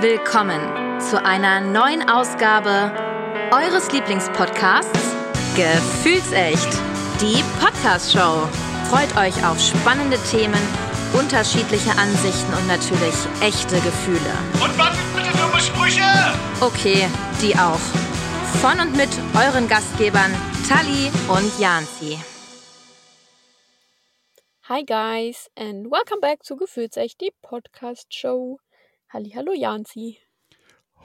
willkommen zu einer neuen Ausgabe eures Lieblingspodcasts Gefühlsecht, die Podcast-Show. Freut euch auf spannende Themen, unterschiedliche Ansichten und natürlich echte Gefühle. Und was sind bitte dumme Sprüche? Okay, die auch. Von und mit euren Gastgebern Tali und Janzi. Hi guys and welcome back zu Gefühlsecht, die Podcast Show. Halli, hallo Janzi.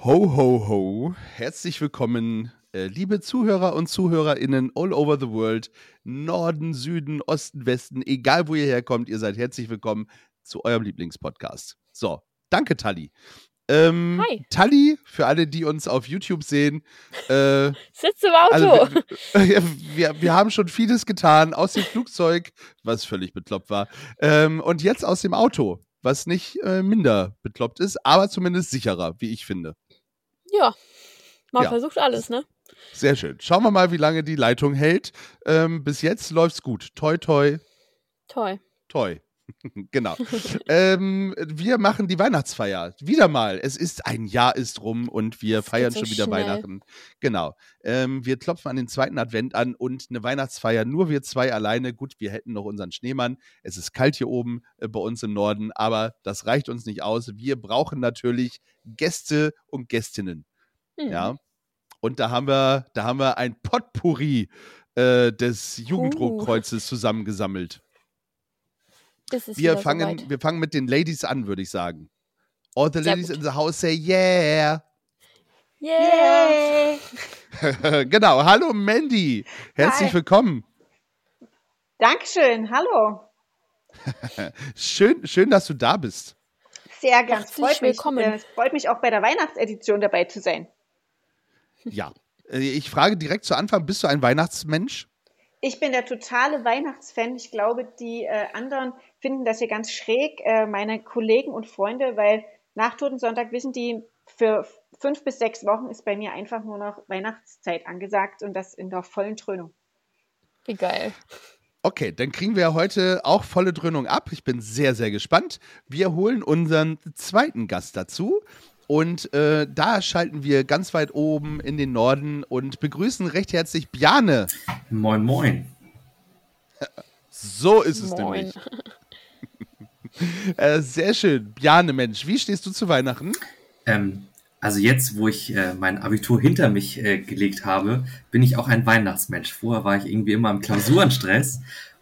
Ho, ho, ho. Herzlich willkommen, äh, liebe Zuhörer und ZuhörerInnen all over the world. Norden, Süden, Osten, Westen, egal wo ihr herkommt, ihr seid herzlich willkommen zu eurem Lieblingspodcast. So, danke, Tali. Ähm, Hi. Tali, für alle, die uns auf YouTube sehen. Äh, Sitz im Auto. also, wir, wir, wir haben schon vieles getan, aus dem Flugzeug, was völlig bekloppt war, ähm, und jetzt aus dem Auto, was nicht äh, minder bekloppt ist, aber zumindest sicherer, wie ich finde. ja, man Ja. versucht alles, ne? Sehr schön. Schauen wir mal, wie lange die Leitung hält. Ähm, bis jetzt läuft's gut. Toi, toi, Toll. toi. genau. ähm, wir machen die Weihnachtsfeier. Wieder mal. Es ist ein Jahr ist rum und wir Das feiern so schon wieder schnell. Weihnachten. Genau. Ähm, wir klopfen an den zweiten Advent an und eine Weihnachtsfeier. Nur wir zwei alleine. Gut, wir hätten noch unseren Schneemann. Es ist kalt hier oben äh, bei uns im Norden, aber das reicht uns nicht aus. Wir brauchen natürlich Gäste und Gästinnen. Hm. Ja. Und da haben wir, da haben wir ein Potpourri äh, des Jugenddruckkreuzes zusammengesammelt. Wir fangen, soweit. wir fangen mit den Ladies an, würde ich sagen. All the Sehr ladies gut. in the house say yeah. Yeah. genau. Hallo Mandy. Herzlich Hi. willkommen. Dankeschön, hallo. Schön, schön, dass du da bist. Sehr Herzlich freut mich. willkommen. äh, Es freut mich auch bei der Weihnachtsedition dabei zu sein. Ja. Äh, Ich frage direkt zu Anfang, bist du ein Weihnachtsmensch? Ich bin der totale Weihnachtsfan. Ich glaube, die äh, anderen finden das hier ganz schräg, äh, meine Kollegen und Freunde, weil nach Totensonntag wissen die, für fünf bis sechs Wochen ist bei mir einfach nur noch Weihnachtszeit angesagt und das in der vollen Dröhnung. Wie geil. Okay, dann kriegen wir heute auch volle Dröhnung ab. Ich bin sehr, sehr gespannt. Wir holen unseren zweiten Gast dazu. Und äh, da schalten wir ganz weit oben in den Norden und begrüßen recht herzlich Bjane. Moin, moin. So ist es Moin. nämlich. Äh, sehr schön. Bjane, Mensch, wie stehst du zu Weihnachten? Ähm, also jetzt, wo ich äh, mein Abitur hinter mich äh, gelegt habe, bin ich auch ein Weihnachtsmensch. Vorher war ich irgendwie immer im Klausurenstress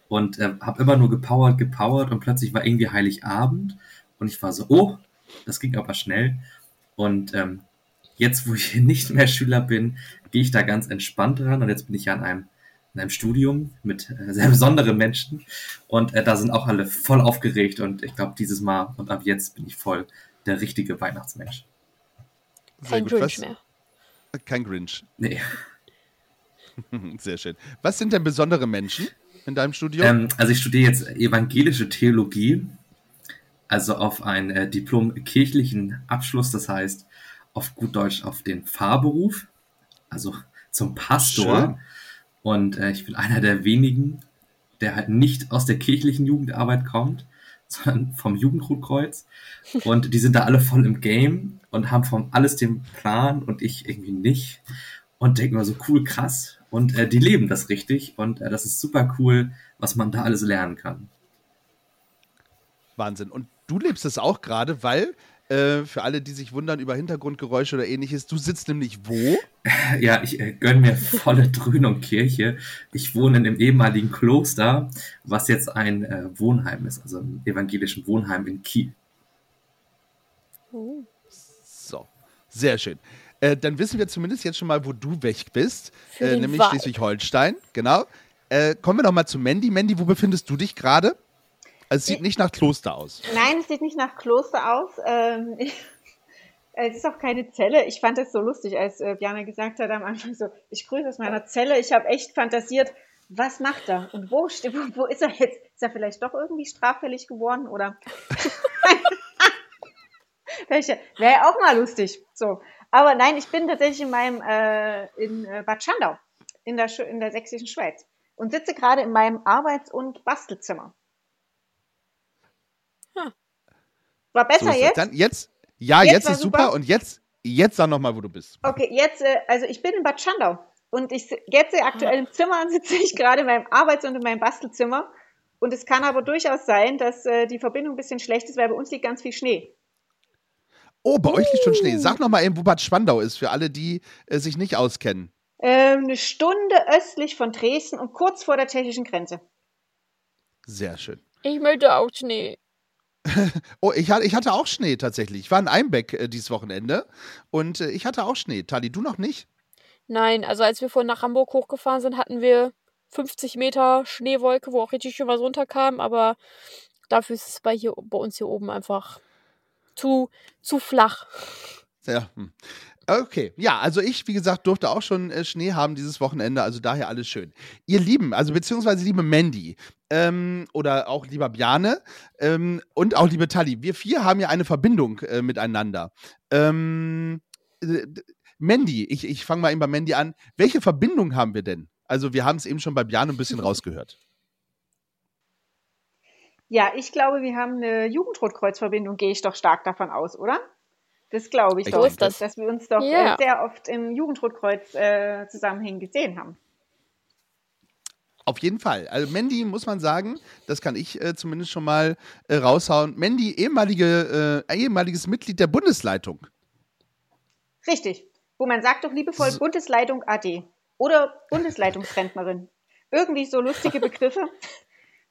und äh, habe immer nur gepowert, gepowert und plötzlich war irgendwie Heiligabend und ich war so, oh, das ging aber schnell. Und ähm, jetzt, wo ich nicht mehr Schüler bin, gehe ich da ganz entspannt ran und jetzt bin ich an einem, in einem Studium mit äh, sehr besonderen Menschen und äh, da sind auch alle voll aufgeregt und ich glaube, dieses Mal und ab jetzt bin ich voll der richtige Weihnachtsmensch. Kein gut. Grinch Was- mehr. Kein Grinch. Nee. Sehr schön. Was sind denn besondere Menschen in deinem Studium? Ähm, also ich studiere jetzt evangelische Theologie, also auf einen äh, Diplom kirchlichen Abschluss, das heißt auf gut Deutsch auf den Pfarrberuf, also zum Pastor. Schön. Und äh, ich bin einer der wenigen, der halt nicht aus der kirchlichen Jugendarbeit kommt, sondern vom Jugendrotkreuz. Und die sind da alle voll im Game und haben vom alles den Plan und ich irgendwie nicht. Und denken mir so cool, krass. Und äh, die leben das richtig. Und äh, das ist super cool, was man da alles lernen kann. Wahnsinn. Und du lebst es auch gerade, weil, äh, für alle, die sich wundern über Hintergrundgeräusche oder ähnliches, du sitzt nämlich wo? Ja, ich äh, gönne mir volle Dröhnung Kirche. Ich wohne in dem ehemaligen Kloster, was jetzt ein äh, Wohnheim ist, also ein evangelischen Wohnheim in Kiel. Oh. So, sehr schön. Äh, dann wissen wir zumindest jetzt schon mal, wo du weg bist, äh, nämlich. Schleswig-Holstein. Genau. Äh, kommen wir noch mal zu Mandy. Mandy, wo befindest du dich gerade? Also, es sieht nicht nach Kloster aus. Nein, es sieht nicht nach Kloster aus. Ähm, es ist auch keine Zelle. Ich fand das so lustig, als äh, Bjana gesagt hat am Anfang so, ich grüße aus meiner Zelle. Ich habe echt fantasiert, was macht er und wo, wo, ist er jetzt? Ist er vielleicht doch irgendwie straffällig geworden oder? Wäre ja auch mal lustig. So. Aber nein, ich bin tatsächlich in meinem äh, in äh, Bad Schandau in der, in der sächsischen Schweiz und sitze gerade in meinem Arbeits- und Bastelzimmer. Hm. War besser So jetzt? Dann jetzt, Ja, Jetzt jetzt, ist super. super. und jetzt, jetzt sag noch mal, wo du bist. Okay, jetzt, äh, also ich bin in Bad Schandau und ich jetzt aktuell im Zimmer sitze ich gerade in meinem Arbeits- und in meinem Bastelzimmer. Und es kann aber durchaus sein, dass äh, die Verbindung ein bisschen schlecht ist, weil bei uns liegt ganz viel Schnee. Oh, bei euch liegt schon Schnee. Sag noch mal eben, wo Bad Spandau ist, für alle, die äh, sich nicht auskennen. Ähm, eine Stunde östlich von Dresden und kurz vor der tschechischen Grenze. Sehr schön. Ich möchte auch Schnee. Oh, ich, hatte- ich hatte auch Schnee tatsächlich. Ich war in Einbeck äh, dieses Wochenende und äh, ich hatte auch Schnee. Tali, du noch nicht? Nein, also als wir vorhin nach Hamburg hochgefahren sind, hatten wir 50 Meter Schneewolke, wo auch richtig schön was runterkam, aber dafür ist es bei, hier, bei uns hier oben einfach zu, zu flach. Ja. Okay, ja, also ich, wie gesagt, durfte auch schon äh, Schnee haben dieses Wochenende, also daher alles schön. Ihr Lieben, also beziehungsweise liebe Mandy ähm, oder auch lieber Bjane ähm, und auch liebe Tali, wir vier haben ja eine Verbindung äh, miteinander. Ähm, äh, Mandy, ich, ich fange mal eben bei Mandy an. Welche Verbindung haben wir denn? Also wir haben es eben schon bei Bjane ein bisschen rausgehört. Ja, ich glaube, wir haben eine Jugendrotkreuzverbindung, gehe ich doch stark davon aus, oder? Das glaube ich, Ich doch, denke. dass, wir uns doch Ja. äh, sehr oft im Jugendrotkreuz äh, Zusammenhängen gesehen haben. Auf jeden Fall. Also Mandy muss man sagen, das kann ich äh, zumindest schon mal äh, raushauen. Mandy, ehemalige, äh, ehemaliges Mitglied der Bundesleitung. Richtig. Wo man sagt doch liebevoll So- Bundesleitung AD oder Bundesleitungsrentnerin. Irgendwie so lustige Begriffe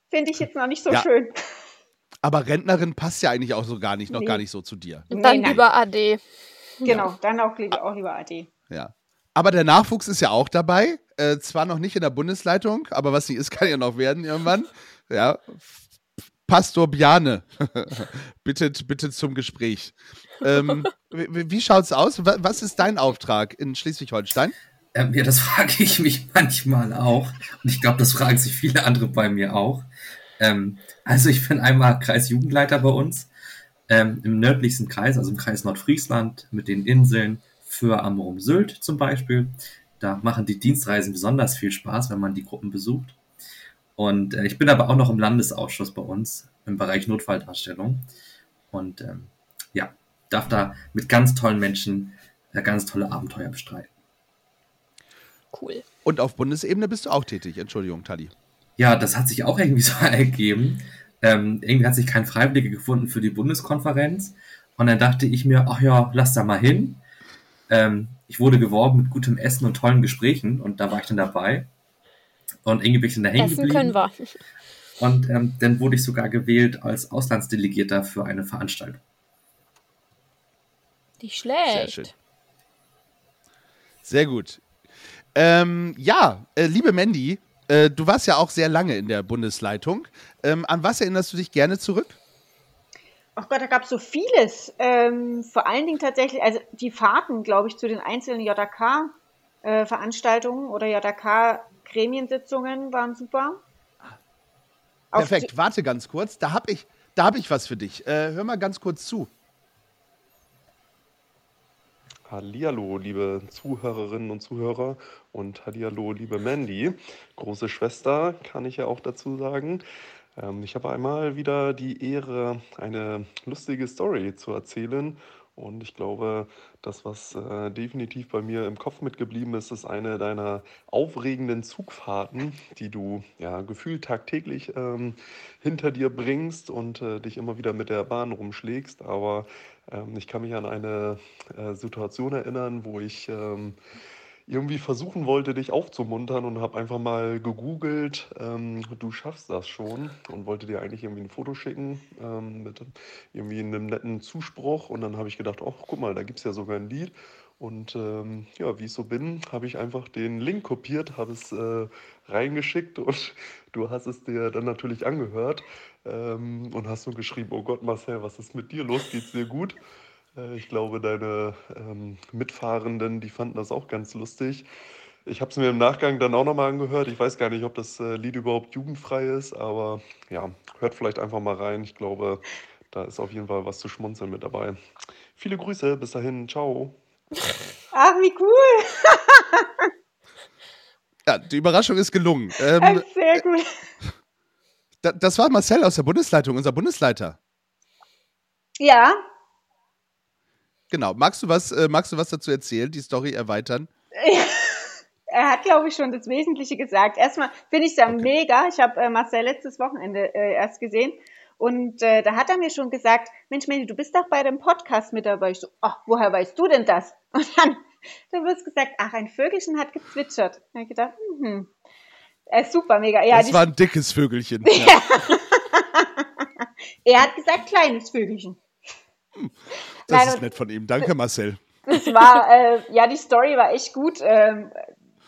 finde ich jetzt noch nicht so Ja. schön. Aber Rentnerin passt ja eigentlich auch so gar nicht, noch Nee. gar nicht so zu dir. Und Nee, dann nein. lieber AD. Genau, dann auch lieber, auch lieber AD. Ja. Aber der Nachwuchs ist ja auch dabei. Äh, zwar noch nicht in der Bundesleitung, aber was nicht ist, kann ja noch werden irgendwann. Ja. Pastor Bjane, bittet, bittet zum Gespräch. Ähm, wie wie schaut's aus? Wa- Was ist dein Auftrag in Schleswig-Holstein? Ähm, ja, das frage ich mich manchmal auch. Und ich glaube, das fragen sich viele andere bei mir auch. Ähm, also ich bin einmal Kreisjugendleiter bei uns ähm, im nördlichsten Kreis, also im Kreis Nordfriesland mit den Inseln für Amrum Sylt zum Beispiel. Da machen die Dienstreisen besonders viel Spaß, wenn man die Gruppen besucht. Und äh, ich bin aber auch noch im Landesausschuss bei uns im Bereich Notfalldarstellung. Und ähm, ja, darf da mit ganz tollen Menschen äh, ganz tolle Abenteuer bestreiten. Cool. Und auf Bundesebene bist du auch tätig. Entschuldigung, Tali. Ja, das hat sich auch irgendwie so ergeben. Ähm, irgendwie hat sich kein Freiwilliger gefunden für die Bundeskonferenz. Und dann dachte ich mir, ach ja, lass da mal hin. Ähm, ich wurde geworben mit gutem Essen und tollen Gesprächen und da war ich dann dabei. Und irgendwie bin ich dann da hängen Essen können geblieben. wir. Und ähm, dann wurde ich sogar gewählt als Auslandsdelegierter für eine Veranstaltung. Nicht Sehr schlecht. schön. Sehr gut. Ähm, ja, äh, liebe Mandy, äh, du warst ja auch sehr lange in der Bundesleitung. Ähm, an was erinnerst du dich gerne zurück? Ach Gott, da gab es so vieles. Ähm, vor allen Dingen tatsächlich, also die Fahrten, glaube ich, zu den einzelnen JK-Veranstaltungen oder JK-Gremiensitzungen waren super. Perfekt, warte ganz kurz. Da habe ich, da hab ich was für dich. Äh, hör mal ganz kurz zu. Hallihallo, liebe Zuhörerinnen und Zuhörer und Hallihallo, liebe Mandy, große Schwester, kann ich ja auch dazu sagen. Ähm, ich habe einmal wieder die Ehre, eine lustige Story zu erzählen. Und ich glaube, das, was äh, definitiv bei mir im Kopf mitgeblieben ist, ist eine deiner aufregenden Zugfahrten, die du ja gefühlt tagtäglich ähm, hinter dir bringst und äh, dich immer wieder mit der Bahn rumschlägst. Aber ähm, ich kann mich an eine äh, Situation erinnern, wo ich ähm, irgendwie versuchen wollte, dich aufzumuntern und habe einfach mal gegoogelt, ähm, du schaffst das schon und wollte dir eigentlich irgendwie ein Foto schicken ähm, mit irgendwie einem netten Zuspruch. Und dann habe ich gedacht, ach guck mal, da gibt es ja sogar ein Lied. Und ähm, ja, wie ich so bin, habe ich einfach den Link kopiert, habe es äh, reingeschickt und du hast es dir dann natürlich angehört ähm, und hast nur geschrieben, oh Gott Marcel, was ist mit dir los, geht's dir gut? Äh, Ich glaube, deine ähm, Mitfahrenden, die fanden das auch ganz lustig. Ich habe es mir im Nachgang dann auch nochmal angehört. Ich weiß gar nicht, ob das äh, Lied überhaupt jugendfrei ist, aber ja, hört vielleicht einfach mal rein. Ich glaube, da ist auf jeden Fall was zu schmunzeln mit dabei. Viele Grüße, bis dahin, ciao. Ach, wie cool. Ja, die Überraschung ist gelungen. Ähm, sehr gut. da, das war Marcel aus der Bundesleitung, unser Bundesleiter. Ja, genau. Magst du was, äh, magst du was dazu erzählen, die Story erweitern? Er hat, glaube ich, schon das Wesentliche gesagt. Erstmal finde ich es ja mega. Ich habe äh, Marcel letztes Wochenende äh, erst gesehen. Und äh, da hat er mir schon gesagt, Mensch, Mandy, du bist doch bei dem Podcast mit dabei. Ich so, ach, woher weißt du denn das? Und dann, dann wird gesagt, ach, ein Vögelchen hat gezwitschert. Da habe ich gedacht, Äh, super, mega. Ja, das war ein dickes Vögelchen. Ja. Er hat gesagt, kleines Vögelchen. Das Nein, ist nett von ihm. Danke, Marcel. Das war, äh, ja, die Story war echt gut. Ähm,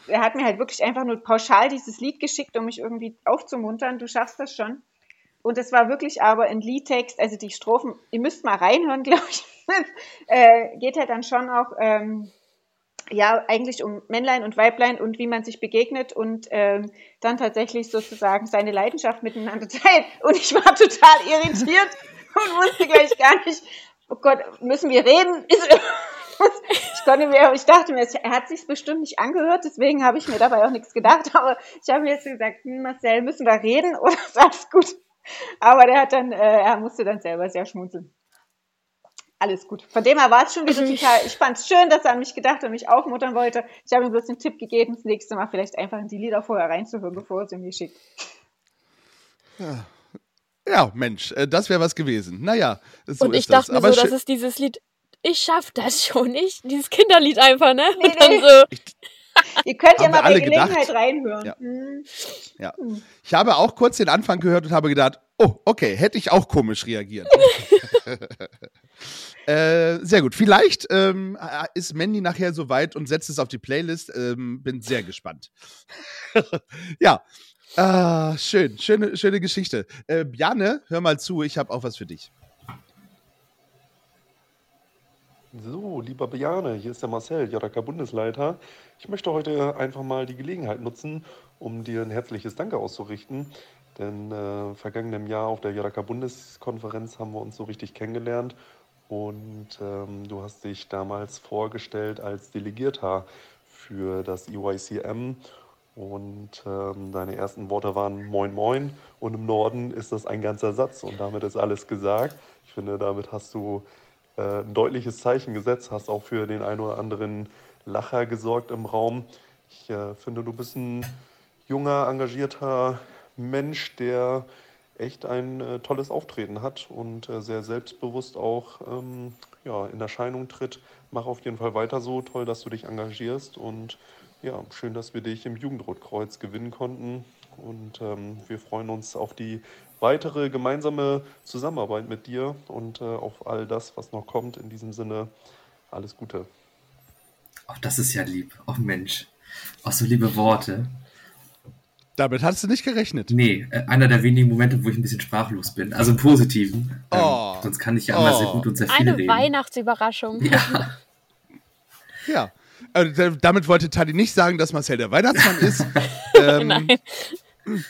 er hat mir halt wirklich einfach nur pauschal dieses Lied geschickt, um mich irgendwie aufzumuntern. Du schaffst das schon. Und es war wirklich aber ein Liedtext, also die Strophen, ihr müsst mal reinhören, glaube ich. äh, geht halt dann schon auch, ähm, ja, eigentlich um Männlein und Weiblein und wie man sich begegnet und ähm, dann tatsächlich sozusagen seine Leidenschaft miteinander teilt. Und ich war total irritiert und wusste gleich gar nicht, oh Gott, müssen wir reden? Ich konnte mir, ich dachte mir, er hat sich bestimmt nicht angehört, deswegen habe ich mir dabei auch nichts gedacht. Aber ich habe mir jetzt gesagt, hm, Marcel, müssen wir reden oder ist alles gut? Aber der hat dann, äh, er musste dann selber sehr schmunzeln. Alles gut. Von dem her war es schon wieder total. Ich fand es schön, dass er an mich gedacht und mich aufmuntern wollte. Ich habe ihm bloß den Tipp gegeben, das nächste Mal vielleicht einfach in die Lieder vorher reinzuhören, bevor er sie mir schickt. Ja, Mensch, äh, das wäre was gewesen. Naja, so und ist ich dachte das. mir Aber so, das ist dieses Lied, ich schaff das schon nicht. Dieses Kinderlied einfach, ne? Nee, und dann nee. so, Ihr könnt ja mal bei Gelegenheit gedacht. reinhören. Ja. Hm. Ja. Ich habe auch kurz den Anfang gehört und habe gedacht, oh, okay, hätte ich auch komisch reagiert. äh, sehr gut. Vielleicht ähm, ist Mandy nachher soweit und setzt es auf die Playlist. Ähm, bin sehr gespannt. ja. Ah, schön, schöne, schöne Geschichte. Äh, Bjane, hör mal zu, ich habe auch was für dich. So, lieber Bejane, hier ist der Marcel, JK-Bundesleiter. Ich möchte heute einfach mal die Gelegenheit nutzen, um dir ein herzliches Danke auszurichten. Denn äh, vergangenem Jahr auf der JK-Bundeskonferenz haben wir uns so richtig kennengelernt. Und ähm, du hast dich damals vorgestellt als Delegierter für das EYCM. Und ähm, deine ersten Worte waren Moin Moin. Und im Norden ist das ein ganzer Satz. Und damit ist alles gesagt. Ich finde, damit hast du äh, ein deutliches Zeichen gesetzt, hast auch für den einen oder anderen Lacher gesorgt im Raum. Ich äh, finde, du bist ein junger, engagierter Mensch, der echt ein äh, tolles Auftreten hat und äh, sehr selbstbewusst auch ähm, ja, in Erscheinung tritt. Mach auf jeden Fall weiter so. Toll, dass du dich engagierst und ja, schön, dass wir dich im Jugendrotkreuz gewinnen konnten. Und ähm, wir freuen uns auf die weitere gemeinsame Zusammenarbeit mit dir und äh, auf all das, was noch kommt. In diesem Sinne, alles Gute. Auch das ist ja lieb. Oh Mensch. Auch so liebe Worte. Damit hast du nicht gerechnet. Nee, äh, einer der wenigen Momente, wo ich ein bisschen sprachlos bin. Also im Positiven. Ähm, Oh. sonst kann ich ja immer Oh. sehr gut und sehr viel eine reden. Weihnachtsüberraschung. Ja, Ja. D- damit wollte Tadi nicht sagen, dass Marcel der Weihnachtsmann ist. ähm, Nein.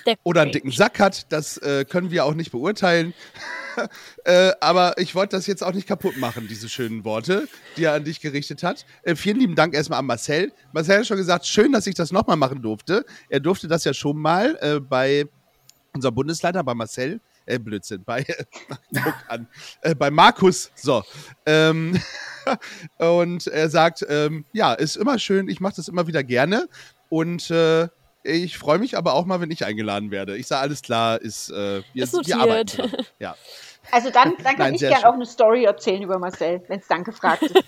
Der oder einen dicken Sack hat, das äh, können wir auch nicht beurteilen. äh, aber ich wollte das jetzt auch nicht kaputt machen, diese schönen Worte, die er an dich gerichtet hat. Äh, vielen lieben Dank erstmal an Marcel. Marcel hat schon gesagt, schön, dass ich das nochmal machen durfte. Er durfte das ja schon mal äh, bei unserem Bundesleiter, bei Marcel. Äh, Blödsinn, bei, guck an, äh, bei Markus, so. Ähm, und er sagt, ähm, ja, ist immer schön, ich mache das immer wieder gerne. Und äh, ich freue mich aber auch mal, wenn ich eingeladen werde. Ich sage, alles klar, ist, äh, wir, Ist wir arbeiten. dran. Ja. Also dann, dann kann Nein, ich sehr gern schön. auch eine Story erzählen über Marcel, wenn es dann gefragt ist.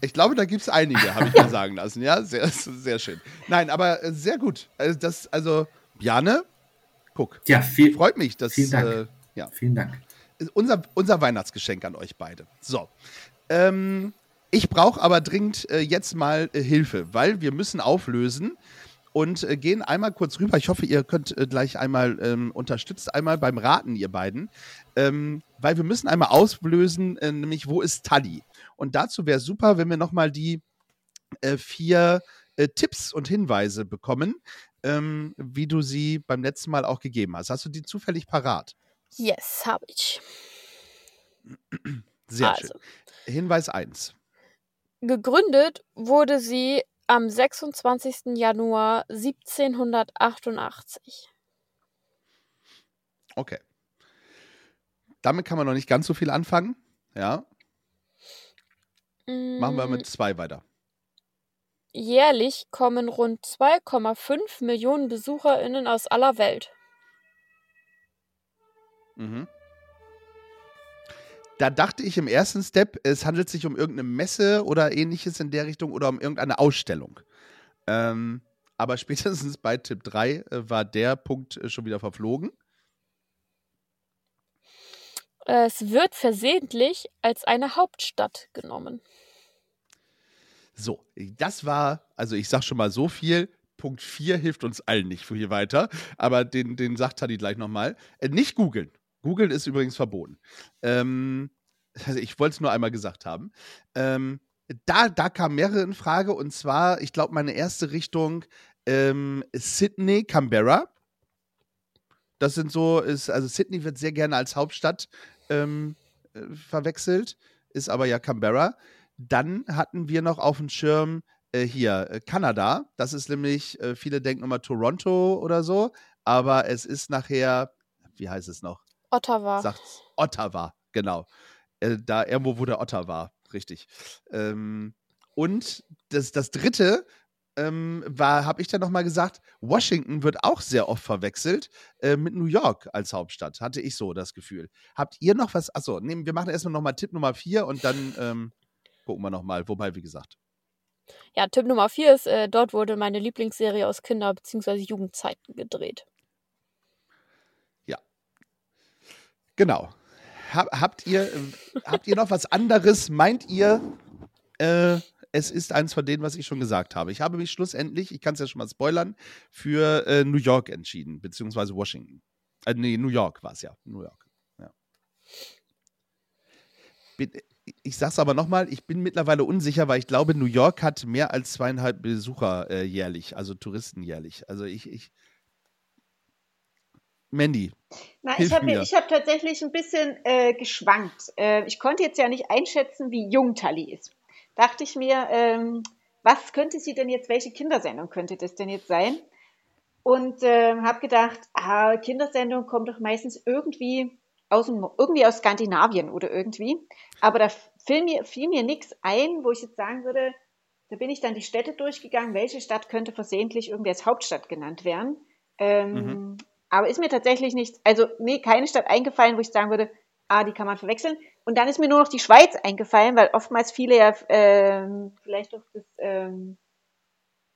Ich glaube, da gibt es einige, habe ich mir sagen lassen. Ja, sehr, sehr schön. Nein, aber äh, sehr gut. Also, das, also, Bjane, guck, ja viel, freut mich, dass Vielen Dank. Äh, ja, vielen Dank. unser, unser Weihnachtsgeschenk an euch beide. So. Ähm, ich brauche aber dringend äh, jetzt mal äh, Hilfe, weil wir müssen auflösen und äh, gehen einmal kurz rüber. Ich hoffe, ihr könnt äh, gleich einmal ähm, unterstützt einmal beim Raten, ihr beiden. Ähm, weil wir müssen einmal auslösen, äh, nämlich wo ist Tali? Und dazu wäre super, wenn wir nochmal die äh, vier äh, Tipps und Hinweise bekommen, ähm, wie du sie beim letzten Mal auch gegeben hast. Hast du die zufällig parat? Yes, habe ich. Sehr also, schön. Hinweis 1. gegründet wurde sie am 26. Januar 1788. Okay. Damit kann man noch nicht ganz so viel anfangen. Ja. Machen wir Mm, mit zwei weiter. Jährlich kommen rund 2,5 Millionen BesucherInnen aus aller Welt. Mhm. Da dachte ich im ersten Step, es handelt sich um irgendeine Messe oder ähnliches in der Richtung oder um irgendeine Ausstellung. Ähm, aber spätestens bei Tipp 3 äh, war der Punkt äh, schon wieder verflogen. Es wird versehentlich als eine Hauptstadt genommen. So, das war, also ich sag schon mal so viel. Punkt 4 hilft uns allen nicht viel weiter, aber den, den sagt Tadi gleich nochmal. Äh, nicht googeln. Googeln ist übrigens verboten. Ähm, also ich wollte es nur einmal gesagt haben. Ähm, da, da kamen mehrere in Frage und zwar, ich glaube, meine erste Richtung ähm, Sydney, Canberra. Das sind so, ist, also Sydney wird sehr gerne als Hauptstadt ähm, äh, verwechselt, ist aber ja Canberra. Dann hatten wir noch auf dem Schirm äh, hier äh, Kanada. Das ist nämlich, äh, viele denken immer Toronto oder so, aber es ist nachher, wie heißt es noch? Ottawa. Sagt's Ottawa, genau. Äh, da irgendwo, wo der Otter war, richtig. Ähm, und das, das dritte ähm, war, habe ich dann nochmal gesagt, Washington wird auch sehr oft verwechselt äh, mit New York als Hauptstadt, hatte ich so das Gefühl. Habt ihr noch was? Achso, nehmen, wir machen erstmal nochmal Tipp Nummer vier und dann ähm, gucken wir nochmal. Wobei, wie gesagt. Ja, Tipp Nummer 4 ist, äh, dort wurde meine Lieblingsserie aus Kinder- bzw. Jugendzeiten gedreht. Genau. Hab, habt, ihr, habt ihr noch was anderes? Meint ihr, äh, es ist eins von denen, was ich schon gesagt habe? Ich habe mich schlussendlich, ich kann es ja schon mal spoilern, für äh, New York entschieden, beziehungsweise Washington. Äh, nee, New York war es ja. New York. Ja. Bin, ich sag's aber nochmal, ich bin mittlerweile unsicher, weil ich glaube, New York hat mehr als zweieinhalb Besucher äh, jährlich, also Touristen jährlich. Also ich, ich. Mandy, Na, Hilf ich habe hab tatsächlich ein bisschen äh, geschwankt. Äh, ich konnte jetzt ja nicht einschätzen, wie jung Tali ist. Dachte ich mir, ähm, was könnte sie denn jetzt, welche Kindersendung könnte das denn jetzt sein? Und ähm, habe gedacht, ah, Kindersendung kommt doch meistens irgendwie aus, dem, irgendwie aus Skandinavien oder irgendwie. Aber da fiel mir, fiel mir nichts ein, wo ich jetzt sagen würde, da bin ich dann die Städte durchgegangen, welche Stadt könnte versehentlich irgendwie als Hauptstadt genannt werden. Ähm, Mhm. Aber ist mir tatsächlich nicht, also nee, keine Stadt eingefallen, wo ich sagen würde, ah, die kann man verwechseln. Und dann ist mir nur noch die Schweiz eingefallen, weil oftmals viele ja ähm, vielleicht durch das, ähm,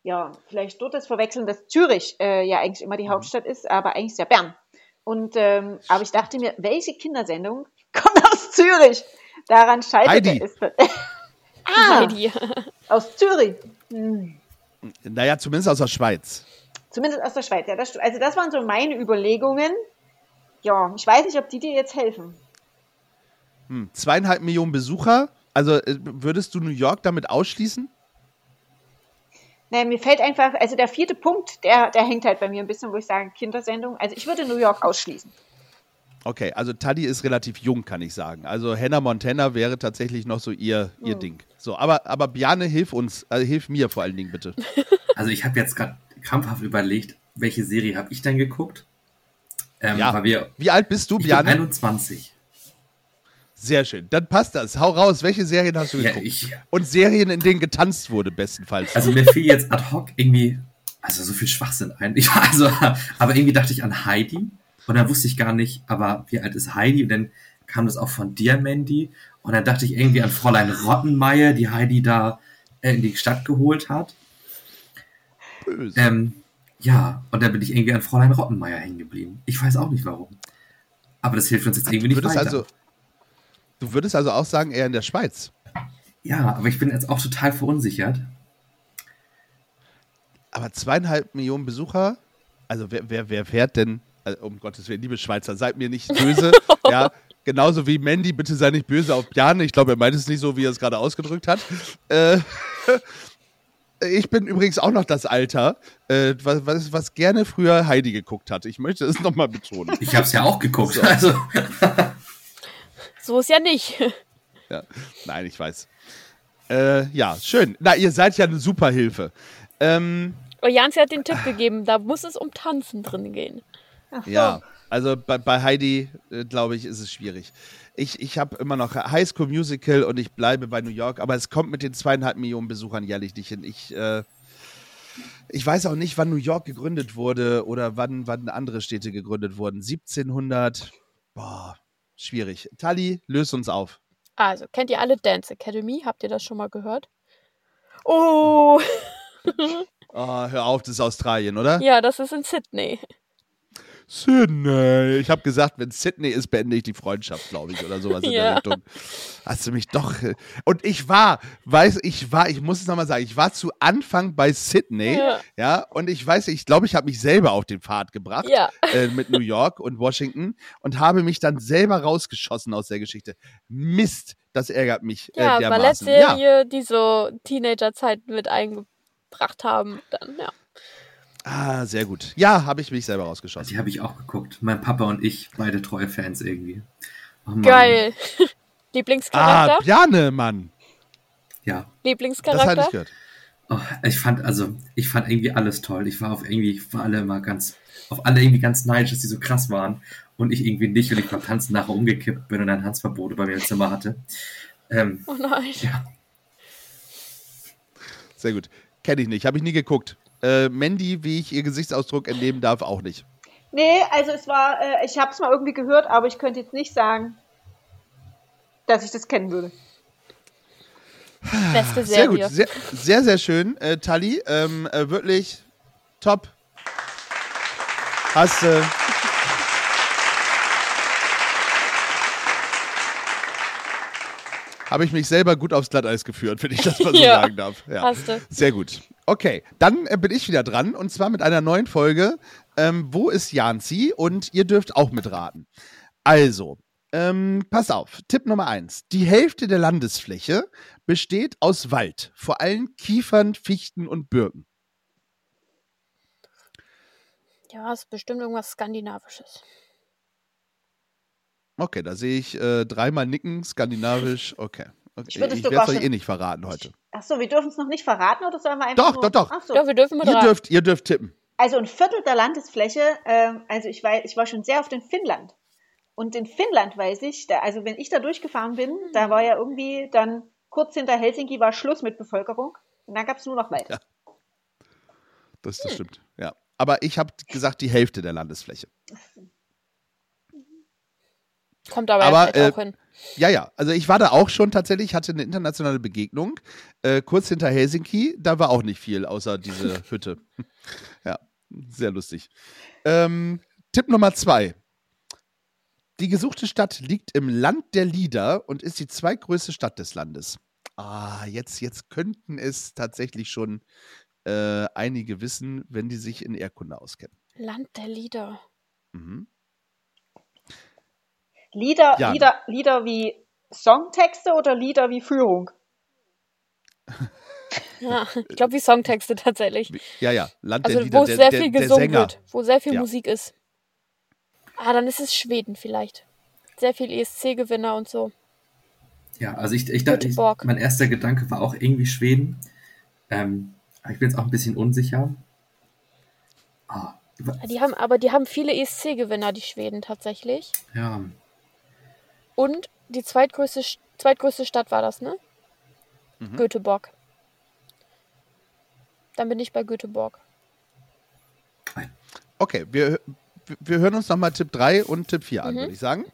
ja, vielleicht dort das verwechseln, dass Zürich äh, ja eigentlich immer die Hauptstadt ist, aber eigentlich ist ja Bern. Und ähm, aber ich dachte mir, welche Kindersendung kommt aus Zürich? Daran scheiterte Heidi. es. ah, Heidi. aus Zürich. Hm. naja, zumindest aus der Schweiz. Zumindest aus der Schweiz. Ja, das, also das waren so meine Überlegungen. Ja, ich weiß nicht, ob die dir jetzt helfen. Hm, zweieinhalb Millionen Besucher. Also äh, würdest du New York damit ausschließen? Naja, mir fällt einfach, also der vierte Punkt, der, der hängt halt bei mir ein bisschen, wo ich sage, Kindersendung. Also ich würde New York ausschließen. Okay, also Taddy ist relativ jung, kann ich sagen. Also Hannah Montana wäre tatsächlich noch so ihr, ihr Hm. Ding. So, aber, aber Bjane, hilf uns, also hilf mir vor allen Dingen bitte. Also ich habe jetzt gerade krampfhaft überlegt, welche Serie habe ich denn geguckt? Ähm, Ja. Wir, Wie alt bist du, Bjane? 21. Sehr schön. Dann passt das. Hau raus. Welche Serien hast du Ja, geguckt? ich, Und Serien, in denen getanzt wurde, bestenfalls. also mir fiel jetzt ad hoc irgendwie, also so viel Schwachsinn ein. Ich, also, aber irgendwie dachte ich an Heidi und dann wusste ich gar nicht, aber wie alt ist Heidi? Und dann kam das auch von dir, Mandy. Und dann dachte ich irgendwie an Fräulein Rottenmeier, die Heidi da äh, in die Stadt geholt hat. Böse. Ähm, ja, und dann bin ich irgendwie an Fräulein Rottenmeier hängen geblieben. Ich weiß auch nicht warum. Aber das hilft uns jetzt irgendwie du, nicht weiter. also, du würdest also auch sagen, eher in der Schweiz. ja, aber ich bin jetzt auch total verunsichert. Aber zweieinhalb Millionen Besucher, also wer, wer, wer fährt denn, also um Gottes Willen, liebe Schweizer, seid mir nicht böse. ja, genauso wie Mandy, bitte sei nicht böse auf Bjane. Ich glaube, er meint es nicht so, wie er es gerade ausgedrückt hat. Äh, ich bin übrigens auch noch das Alter, äh, was, was, was gerne früher Heidi geguckt hat. Ich möchte es nochmal betonen. Ich habe es ja auch geguckt. Also, So ist ja nicht. Ja. Nein, ich weiß. Äh, ja, schön. Na, ihr seid ja eine super Hilfe. Ähm, Janzi hat den Tipp gegeben, da muss es um Tanzen drin gehen. Ach so. Ja, also bei, bei Heidi, äh, glaube ich, ist es schwierig. Ich, ich habe immer noch High School Musical und ich bleibe bei New York, aber es kommt mit den zweieinhalb Millionen Besuchern jährlich nicht hin. Ich, äh, ich weiß auch nicht, wann New York gegründet wurde oder wann, wann andere Städte gegründet wurden. 1700, boah, schwierig. Tali, löst uns auf. Also, kennt ihr alle Dance Academy? Habt ihr das schon mal gehört? Oh, Oh, hör auf, das ist Australien, oder? ja, das ist in Sydney. Sydney. Ich habe gesagt, wenn Sydney ist, beende ich die Freundschaft, glaube ich, oder sowas in der Ja. Richtung. Hast du mich doch. äh, Und ich war, weiß, ich war, ich muss es nochmal sagen, ich war zu Anfang bei Sydney, ja, Ja. und ich weiß, ich glaube, ich habe mich selber auf den Pfad gebracht Ja. äh, mit New York und Washington und habe mich dann selber rausgeschossen aus der Geschichte. Mist, das ärgert mich. Ja, äh. Ballettserie, die so Teenagerzeiten mit eingebracht haben. Dann, ja. Ah, sehr gut. Ja, habe ich mich selber rausgeschossen. Die habe ich auch geguckt. Mein Papa und ich, beide treue Fans irgendwie. Oh. Geil. Ah, Lieblingscharakter? Bjane, Mann. Ja. Das hatte ich Lieblingscharakter? gehört. Oh, ich fand, also, ich fand irgendwie alles toll. Ich war auf irgendwie, für alle immer ganz, auf alle irgendwie ganz neidisch, dass die so krass waren. Und ich irgendwie nicht, und ich beim Tanzen nachher umgekippt bin und ein Tanzverbot bei mir im Zimmer hatte. Ähm, Oh nein. ja, Sehr gut. Kenne ich nicht, habe ich nie geguckt. Äh, Mandy, wie ich ihr Gesichtsausdruck entnehmen darf, auch nicht. Nee, also es war, äh, ich habe es mal irgendwie gehört, aber ich könnte jetzt nicht sagen, dass ich das kennen würde. Beste Sehr gut, Serie. sehr, sehr, sehr schön, äh, Tali. Ähm, äh, wirklich top. Hast du. Habe ich mich selber gut aufs Glatteis geführt, wenn ich das mal so Ja. sagen darf. Ja. Hast du. Sehr gut. Okay, dann äh, bin ich wieder dran und zwar mit einer neuen Folge. Ähm, Wo ist Janzi? Und ihr dürft auch mitraten. Also, ähm, pass auf. Tipp Nummer eins. Die Hälfte der Landesfläche besteht aus Wald, vor allem Kiefern, Fichten und Birken. Ja, ist bestimmt irgendwas Skandinavisches. Okay, da sehe ich äh, dreimal nicken, skandinavisch. Okay. okay. Ich werde es euch eh nicht verraten heute. Ach so, wir dürfen es noch nicht verraten oder sollen wir einfach Doch, nur... doch, doch. Ach so. Ja, wir dürfen mit Ihr dürft, ihr dürft tippen. Also ein Viertel der Landesfläche, ähm, also ich war, ich war schon sehr oft in Finnland. Und in Finnland weiß ich, da, also wenn ich da durchgefahren bin, da war ja irgendwie dann kurz hinter Helsinki war Schluss mit Bevölkerung. Und dann gab es nur noch Wald. Ja. Das, das stimmt. Ja. Aber ich habe gesagt, die Hälfte der Landesfläche. Kommt aber, Aber, äh, auch hin. Ja, ja. Also ich war da auch schon tatsächlich, hatte eine internationale Begegnung. Äh, kurz hinter Helsinki, da war auch nicht viel, außer diese Hütte. ja, sehr lustig. Ähm, Tipp Nummer zwei. Die gesuchte Stadt liegt im Land der Lieder und ist die zweitgrößte Stadt des Landes. Ah, jetzt, jetzt könnten es tatsächlich schon äh, einige wissen, wenn die sich in Erdkunde auskennen. Land der Lieder. Mhm. Lieder, Ja. Lieder, Lieder wie Songtexte oder Lieder wie Führung? Ja, ich glaube wie Songtexte tatsächlich. Ja, ja, Land Also der Lieder, wo der, sehr der, viel der gesungen wird, wo sehr viel Ja. Musik ist. Ah, dann ist es Schweden vielleicht. Sehr viel ESC-Gewinner und so. ja, also ich, ich dachte, ich, mein erster Gedanke war auch irgendwie Schweden. Ähm, aber ich bin jetzt auch ein bisschen unsicher. Ah, Die haben, aber die haben viele ESC-Gewinner, die Schweden tatsächlich. ja, Und die zweitgrößte, zweitgrößte Stadt war das, ne? Mhm. Göteborg. Dann bin ich bei Göteborg. Okay, wir, wir hören uns nochmal Tipp 3 und Tipp 4 an, Mhm. würde ich sagen.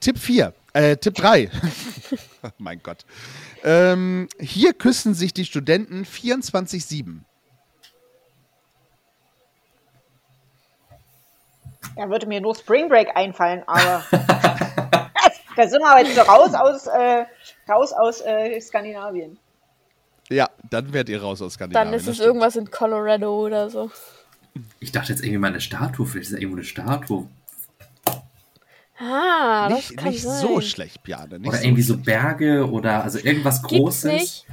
Tipp 4, äh, Tipp 3. mein Gott. Ähm, hier küssen sich die Studenten 24-7. Da würde mir nur Spring Break einfallen, aber da sind wir aber jetzt so raus aus, äh, raus aus äh, Skandinavien. Ja, dann werdet ihr raus aus Skandinavien. Dann ist es irgendwas in Colorado oder so. ich dachte jetzt irgendwie mal eine Statue. Vielleicht ist da irgendwo eine Statue. Ah, das Nicht, kann nicht sein. so schlecht. Nicht Oder so irgendwie so schlecht. Berge oder also irgendwas Gibt's Großes. nicht,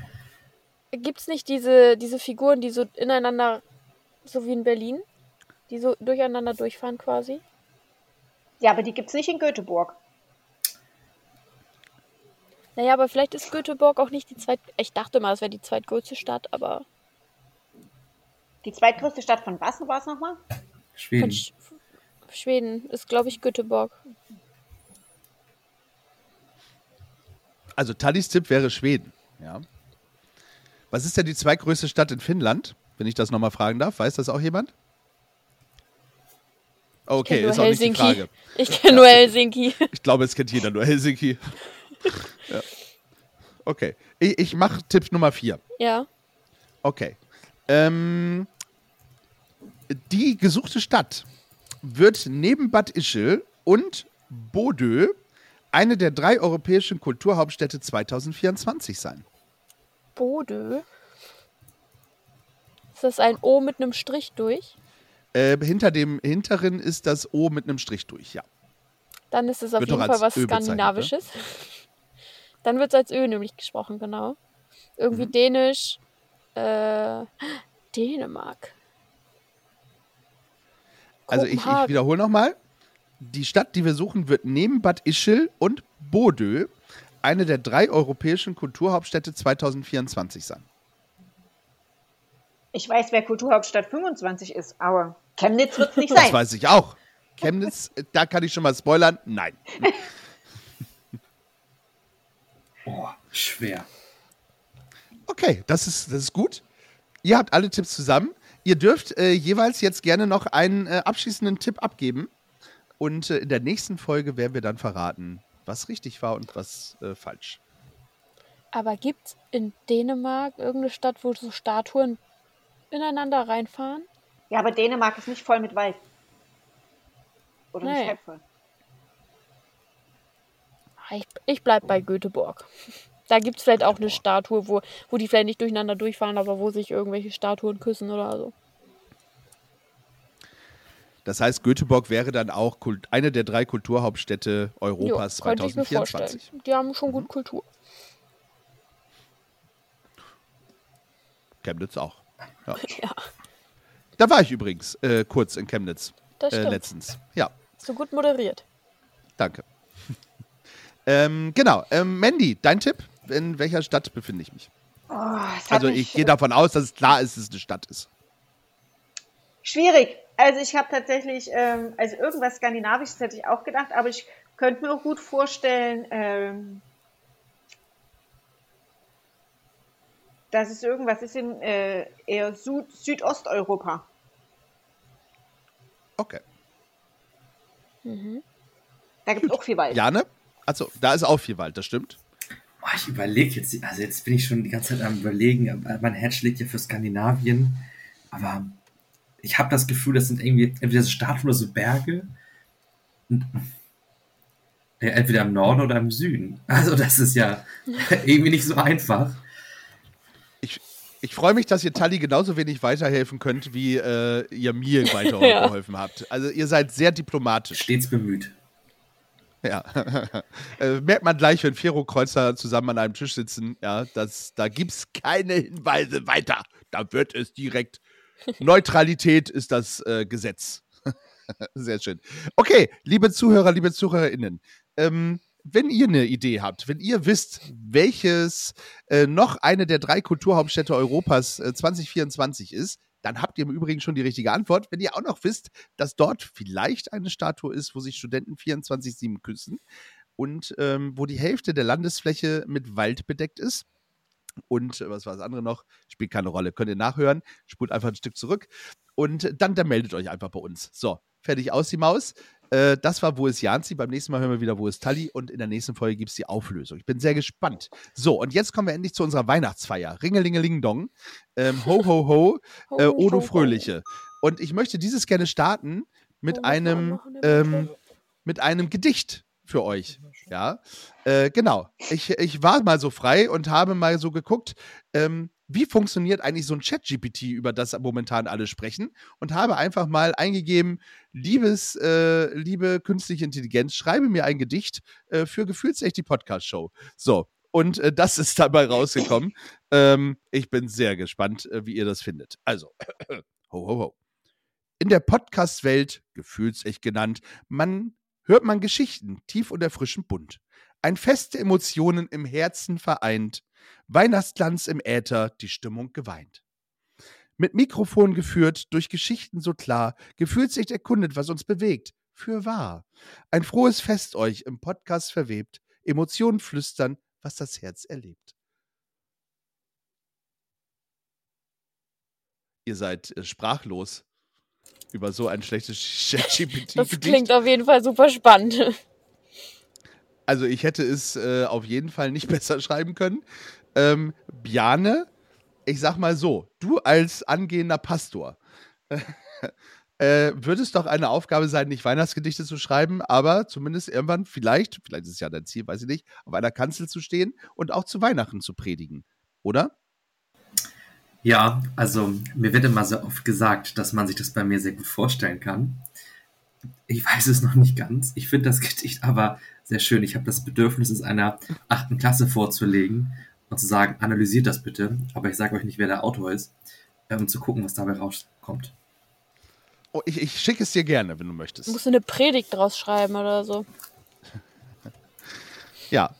gibt's nicht diese, diese Figuren, die so ineinander, so wie in Berlin, die so durcheinander durchfahren quasi? Ja, aber die gibt es nicht in Göteborg. Naja, aber vielleicht ist Göteborg auch nicht die zweit... Ich dachte mal, es wäre die zweitgrößte Stadt, aber Die zweitgrößte Stadt von was war es nochmal? Schweden. Sch Schweden ist, glaube ich, Göteborg. Also Tallys Tipp wäre Schweden. Ja. Was ist denn die zweitgrößte Stadt in Finnland? Wenn ich das nochmal fragen darf. Weiß das auch jemand? Okay, ist auch nicht die Helsinki. Frage. Ich kenne nur Helsinki. Ich glaube, es kennt jeder nur Helsinki. Ja. Okay. Ich, ich mache Tipp Nummer vier. Ja. Okay. Ähm, die gesuchte Stadt wird neben Bad Ischl und Bodø eine der drei europäischen Kulturhauptstädte 2024 sein. Bode. Ist das ein O mit einem Strich durch? Äh, hinter dem hinteren ist das O mit einem Strich durch, ja. Dann ist es auf Wird jeden Fall was Ö bezeichnet, ne? Dann wird es als Ö nämlich gesprochen, genau. Irgendwie Mhm. Dänisch. Äh, Dänemark. Also ich, ich wiederhole nochmal. Die Stadt, die wir suchen, wird neben Bad Ischl und Bodø eine der drei europäischen Kulturhauptstädte 2024 sein. Ich weiß, wer Kulturhauptstadt 25 ist, aber Chemnitz wird es nicht Das sein. weiß ich auch. Chemnitz, äh, da kann ich schon mal spoilern. Nein. Oh, schwer. Okay, das ist, das ist gut. Ihr habt alle Tipps zusammen. Ihr dürft äh, jeweils jetzt gerne noch einen äh, abschließenden Tipp abgeben. Und äh, in der nächsten Folge werden wir dann verraten, was richtig war und was äh, falsch. Aber gibt es in Dänemark irgendeine Stadt, wo so Statuen ineinander reinfahren? Ja, aber Dänemark ist nicht voll mit Wald. Oder Nee. nicht halb voll. Ich, ich bleib bei Göteborg. Da gibt es vielleicht auch eine Statue, wo, wo die vielleicht nicht durcheinander durchfahren, aber wo sich irgendwelche Statuen küssen oder so. Das heißt, Göteborg wäre dann auch Kult eine der drei Kulturhauptstädte Europas Jo, könnte ich mir 2024. vorstellen. Die haben schon gut Kultur. Chemnitz auch. Ja. Ja, Da war ich übrigens äh, kurz in Chemnitz das äh, stimmt. letztens. Ja, so gut moderiert. danke. Ähm, genau. Ähm, Mandy, dein Tipp? In welcher Stadt befinde ich mich? Oh, Also ich gehe davon aus, dass es klar ist, dass es eine Stadt ist. Schwierig. Also ich habe tatsächlich, ähm, also irgendwas Skandinavisches hätte ich auch gedacht, aber ich könnte mir auch gut vorstellen, ähm, dass es irgendwas ist in äh, eher Süd Südosteuropa. Okay. Da gibt es auch viel Wald. Jane? Also, da ist auch viel Wald, das stimmt. Oh, ich überlege jetzt, also jetzt bin ich schon die ganze Zeit am überlegen, aber mein Herz schlägt ja für Skandinavien, aber ich habe das Gefühl, das sind irgendwie entweder so Statuen oder so Berge. Und, ja, entweder im Norden oder im Süden. Also das ist ja irgendwie nicht so einfach. Ich, ich freue mich, dass ihr Tali genauso wenig weiterhelfen könnt, wie äh, ihr mir weitergeholfen habt. Also ihr seid sehr diplomatisch. Stets bemüht. Ja. äh, merkt man gleich, wenn Fero Kreuzer zusammen an einem Tisch sitzen, ja, das, da gibt es keine Hinweise weiter. Da wird es direkt. Neutralität ist das äh, Gesetz. Sehr schön. Okay, liebe Zuhörer, liebe ZuhörerInnen, ähm, wenn ihr eine Idee habt, wenn ihr wisst, welches äh, noch eine der drei Kulturhauptstädte Europas äh, 2024 ist, dann habt ihr im Übrigen schon die richtige Antwort. Wenn ihr auch noch wisst, dass dort vielleicht eine Statue ist, wo sich Studenten 24-7 küssen und ähm, wo die Hälfte der Landesfläche mit Wald bedeckt ist. Und äh, was war das andere noch? Spielt keine Rolle. Könnt ihr nachhören. Spult einfach ein Stück zurück. Und dann, dann meldet euch einfach bei uns. So, fertig aus die Maus. Äh, das war Wo ist Janzi. Beim nächsten Mal hören wir wieder Wo ist Tali. Und in der nächsten Folge gibt es die Auflösung. Ich bin sehr gespannt. So, und jetzt kommen wir endlich zu unserer Weihnachtsfeier. Ringelingeling-Dong. Ähm, ho, ho, ho. Äh, Ho, Odo ho, ho. Fröhliche. Und ich möchte dieses gerne starten mit Oh, einem, ähm, mit einem Gedicht für euch. Ja, äh, genau. Ich, ich war mal so frei und habe mal so geguckt, ähm, wie funktioniert eigentlich so ein Chat-GPT, über das momentan alle sprechen, und habe einfach mal eingegeben, liebes, äh, liebe künstliche Intelligenz, schreibe mir ein Gedicht äh, für Gefühlsecht die Podcast-Show. So. Und äh, das ist dabei rausgekommen. ähm, ich bin sehr gespannt, äh, wie ihr das findet. Also, ho, ho, ho. In der Podcast-Welt, gefühlsecht genannt, man hört man Geschichten tief und erfrischend bunt. Ein feste Emotionen im Herzen vereint, Weihnachtsglanz im Äther, die Stimmung geweint. Mit Mikrofon geführt, durch Geschichten so klar, gefühlsecht erkundet, was uns bewegt. für wahr. Ein frohes Fest euch im Podcast verwebt, Emotionen flüstern, was das Herz erlebt. Ihr seid äh, sprachlos über so ein schlechtes ChatGPT. Das klingt auf jeden Fall super spannend. Also ich hätte es äh, auf jeden Fall nicht besser schreiben können. Ähm, Bjane, ich sag mal so, du als angehender Pastor, äh, wird es doch eine Aufgabe sein, nicht Weihnachtsgedichte zu schreiben, aber zumindest irgendwann vielleicht, vielleicht ist es ja dein Ziel, weiß ich nicht, auf einer Kanzel zu stehen und auch zu Weihnachten zu predigen, oder? Ja, also mir wird immer so oft gesagt, dass man sich das bei mir sehr gut vorstellen kann. Ich weiß es noch nicht ganz. Ich finde das Gedicht aber sehr schön. Ich habe das Bedürfnis, es einer achten Klasse vorzulegen und zu sagen, analysiert das bitte. Aber ich sage euch nicht, wer der Autor ist, äh, um zu gucken, was dabei rauskommt. Oh, ich, ich schicke es dir gerne, wenn du möchtest. Musst du eine Predigt draus schreiben oder so. Ja.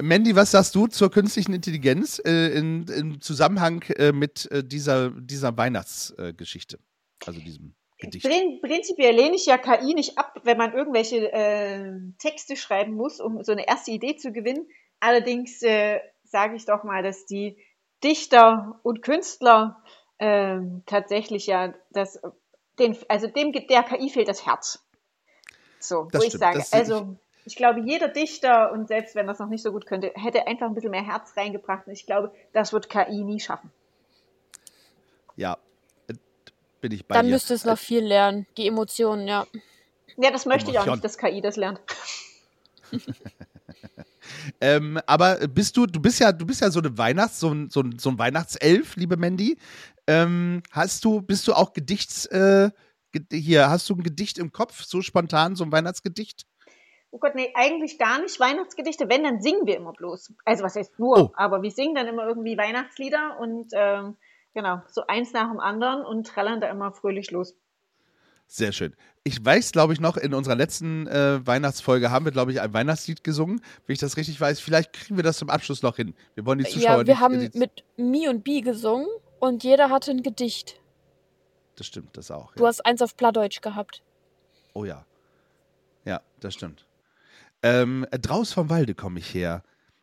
Mandy, was sagst du zur künstlichen Intelligenz äh, in, im Zusammenhang äh, mit äh, dieser, dieser Weihnachtsgeschichte? also diesem Gedicht. Prin prinzipiell lehne ich ja KI nicht ab, wenn man irgendwelche äh, Texte schreiben muss, um so eine erste Idee zu gewinnen. Allerdings äh, sage ich doch mal, dass die Dichter und Künstler äh, tatsächlich ja das, den, also dem der KI fehlt das Herz. So, Das wo ich stimmt, sage, das- also ich glaube, jeder Dichter und selbst wenn das noch nicht so gut könnte, hätte einfach ein bisschen mehr Herz reingebracht. Und ich glaube, das wird KI nie schaffen. Ja, äh, bin ich bei Dann dir. müsste es noch viel lernen. Die Emotionen, ja. Ja, das möchte ich auch Emotion. nicht, dass KI das lernt. Ähm, aber bist du, du bist ja, du bist ja so eine Weihnachts, so ein, so ein, so ein Weihnachtself, liebe Mandy. Ähm, hast du, bist du auch Gedichts, äh, hier, hast du ein Gedicht im Kopf, so spontan, so ein Weihnachtsgedicht? Oh Gott, nee, eigentlich gar nicht Weihnachtsgedichte. Wenn, dann singen wir immer bloß. Also was heißt nur, Oh. aber wir singen dann immer irgendwie Weihnachtslieder und ähm, genau, so eins nach dem anderen und trällern da immer fröhlich los. Sehr schön. Ich weiß, glaube ich, noch, in unserer letzten äh, Weihnachtsfolge haben wir, glaube ich, ein Weihnachtslied gesungen. Wenn ich das richtig weiß, vielleicht kriegen wir das zum Abschluss noch hin. Wir wollen die Zuschauer Ja, wir haben mit Mi und Bi gesungen und jeder hatte ein Gedicht. Das stimmt, das auch. Du Ja. hast eins auf Plattdeutsch gehabt. Oh ja. Ja, das stimmt. Ähm, äh, draus vom Walde komme ich her.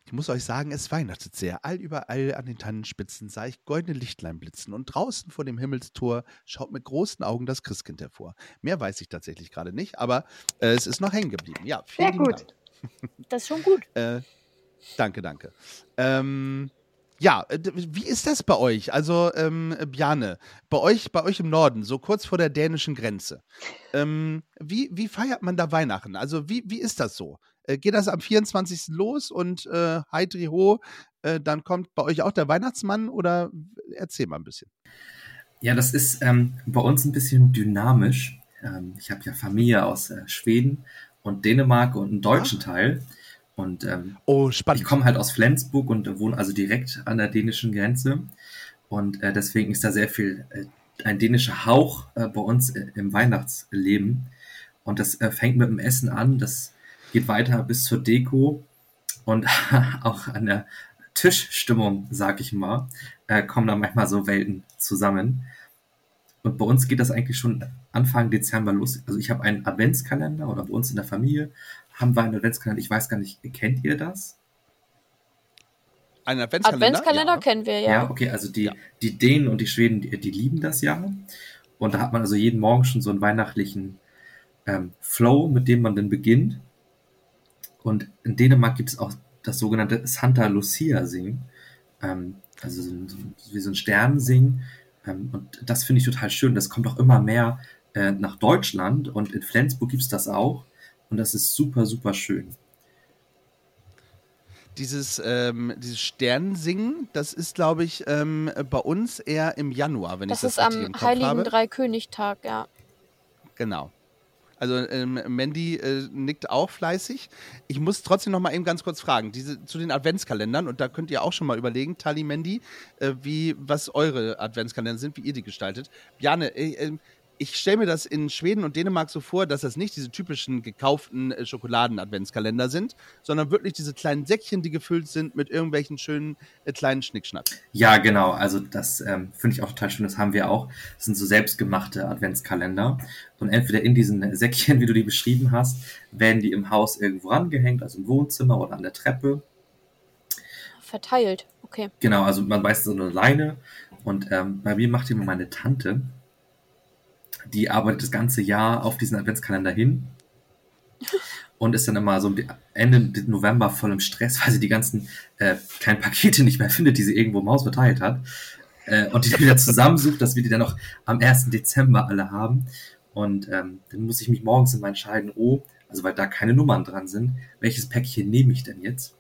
Ich muss euch sagen, es weihnachtet sehr. Allüberall an den Tannenspitzen sah ich goldene Lichtlein blitzen und draußen vor dem Himmelstor schaut mit großen Augen das Christkind hervor. Mehr weiß ich tatsächlich gerade nicht, aber äh, es ist noch hängen geblieben. Ja, vielen Sehr gut. Dank. Das ist schon gut. Äh, danke, danke. Ähm, ja, äh, wie ist das bei euch? Also, ähm, Bjane, bei euch, bei euch im Norden, so kurz vor der dänischen Grenze. Ähm, wie, wie feiert man da Weihnachten? Also, wie, wie ist das so? Äh, geht das am 24. los und äh, Heidri Ho, äh, dann kommt bei euch auch der Weihnachtsmann oder erzähl mal ein bisschen. Ja, das ist ähm, bei uns ein bisschen dynamisch. Ähm, ich habe ja Familie aus äh, Schweden und Dänemark und einen deutschen Teil. Und ähm, Oh, ich komme halt aus Flensburg und wohne also direkt an der dänischen Grenze. Und äh, deswegen ist da sehr viel äh, ein dänischer Hauch äh, bei uns äh, im Weihnachtsleben. Und das äh, fängt mit dem Essen an, das geht weiter bis zur Deko und auch an der Tischstimmung, sag ich mal, äh, kommen da manchmal so Welten zusammen. Und bei uns geht das eigentlich schon Anfang Dezember los. Also ich habe einen Adventskalender oder bei uns in der Familie haben wir einen Adventskalender. Ich weiß gar nicht, kennt ihr das? Ein Adventskalender? Adventskalender ja. kennen wir Ja, ja. okay, also die, Ja. die Dänen und die Schweden, die, die lieben das ja. Und da hat man also jeden Morgen schon so einen weihnachtlichen ähm, Flow, mit dem man dann beginnt. Und in Dänemark gibt es auch das sogenannte Santa Lucia Singen. Ähm, also so, ein- so, wie so ein Sternensingen. Ähm, und das finde ich total schön. Das kommt auch immer mehr äh, nach Deutschland und in Flensburg gibt es das auch. Und das ist super, super schön. Dieses, ähm, dieses Sternensingen, das ist, glaube ich, ähm, bei uns eher im Januar, wenn Das ich ist das richtig am im Kopf Heiligen habe. Dreikönigtag, ja. Genau. Also ähm, Mandy äh, nickt auch fleißig. Ich muss trotzdem noch mal eben ganz kurz fragen, diese, zu den Adventskalendern, und da könnt ihr auch schon mal überlegen, Tali, Mandy, äh, wie, was eure Adventskalender sind, wie ihr die gestaltet. Bjane, äh, äh, ich stelle mir das in Schweden und Dänemark so vor, dass das nicht diese typischen gekauften äh, Schokoladen-Adventskalender sind, sondern wirklich diese kleinen Säckchen, die gefüllt sind mit irgendwelchen schönen äh, kleinen Schnickschnack. Ja, genau. Also das ähm, finde ich auch total schön. Das haben wir auch. Das sind so selbstgemachte Adventskalender. Und entweder in diesen Säckchen, wie du die beschrieben hast, werden die im Haus irgendwo rangehängt, also im Wohnzimmer oder an der Treppe. Verteilt, okay. Genau, also man weiß so eine Leine. Und ähm, bei mir macht immer meine Tante, die arbeitet das ganze Jahr auf diesen Adventskalender hin und ist dann immer so Ende November voll im Stress, weil sie die ganzen äh, kleinen Pakete nicht mehr findet, die sie irgendwo im Haus verteilt hat. Äh, und die dann wieder zusammensucht, dass wir die dann noch am 1. Dezember alle haben. Und ähm, dann muss ich mich morgens immer entscheiden, oh, also weil da keine Nummern dran sind, welches Päckchen nehme ich denn jetzt?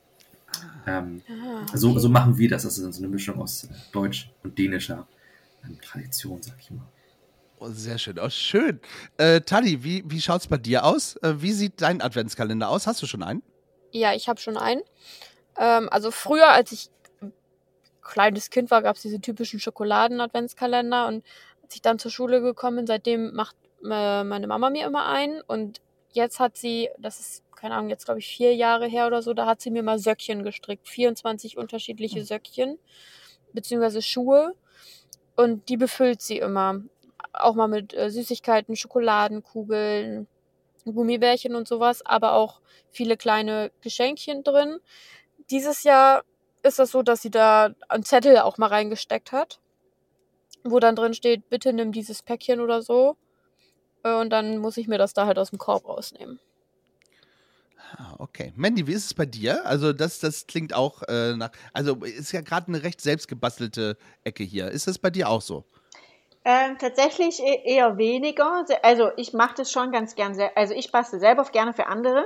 Ähm, Ah, so, okay. so machen wir das. Das ist so eine Mischung aus Deutsch und dänischer ähm, Tradition, sag ich mal. Oh, sehr schön. Oh, schön. Äh, Tali, wie, wie schaut es bei dir aus? Äh, wie sieht dein Adventskalender aus? Hast du schon einen? Ja, ich habe schon einen. Ähm, also früher, als ich ein kleines Kind war, gab es diese typischen Schokoladen-Adventskalender. Und als ich dann zur Schule gekommen bin, seitdem macht äh, meine Mama mir immer einen. Und jetzt hat sie, das ist, keine Ahnung, jetzt glaube ich vier Jahre her oder so, da hat sie mir mal Söckchen gestrickt. 24 unterschiedliche Söckchen, beziehungsweise Schuhe. Und die befüllt sie immer. Auch mal mit äh, Süßigkeiten, Schokoladenkugeln, Gummibärchen und sowas, aber auch viele kleine Geschenkchen drin. Dieses Jahr ist das so, dass sie da einen Zettel auch mal reingesteckt hat, wo dann drin steht, bitte nimm dieses Päckchen oder so. Äh, Und dann muss ich mir das da halt aus dem Korb rausnehmen. Ah, okay. Mandy, wie ist es bei dir? Also, das, das klingt auch äh, nach. Also, ist ja gerade eine recht selbstgebastelte Ecke hier. Ist das bei dir auch so? Ähm, tatsächlich e- eher weniger. Also ich mache das schon ganz gern. Also ich bastel selber gerne für andere.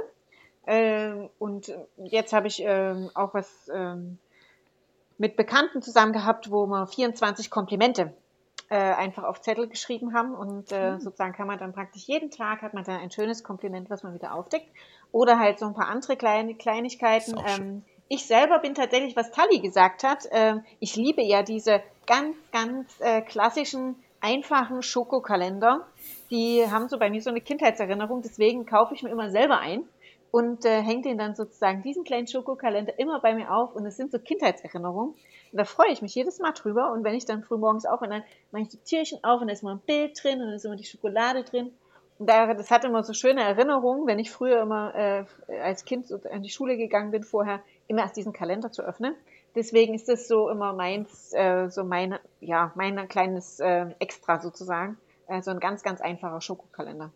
Ähm, und jetzt habe ich ähm, auch was ähm, mit Bekannten zusammen gehabt, wo wir 24 Komplimente äh, einfach auf Zettel geschrieben haben und äh, sozusagen kann man dann praktisch jeden Tag hat man dann ein schönes Kompliment, was man wieder aufdeckt oder halt so ein paar andere kleine Kleinigkeiten. Ich selber bin tatsächlich, was Tali gesagt hat, ähm, ich liebe ja diese ganz, ganz äh, klassischen, einfachen Schokokalender. Die haben so bei mir so eine Kindheitserinnerung, deswegen kaufe ich mir immer selber ein und äh, hänge den dann sozusagen diesen kleinen Schokokalender immer bei mir auf und es sind so Kindheitserinnerungen. Und da freue ich mich jedes Mal drüber und wenn ich dann früh morgens auf und dann mache ich die Türchen auf und da ist mal ein Bild drin und da ist immer die Schokolade drin. Und da, das hat immer so schöne Erinnerungen, wenn ich früher immer äh, als Kind so an die Schule gegangen bin vorher, immer erst diesen Kalender zu öffnen. Deswegen ist das so immer meins, äh, so mein, ja, mein kleines äh, Extra sozusagen. Also ein ganz, ganz einfacher Schokokalender.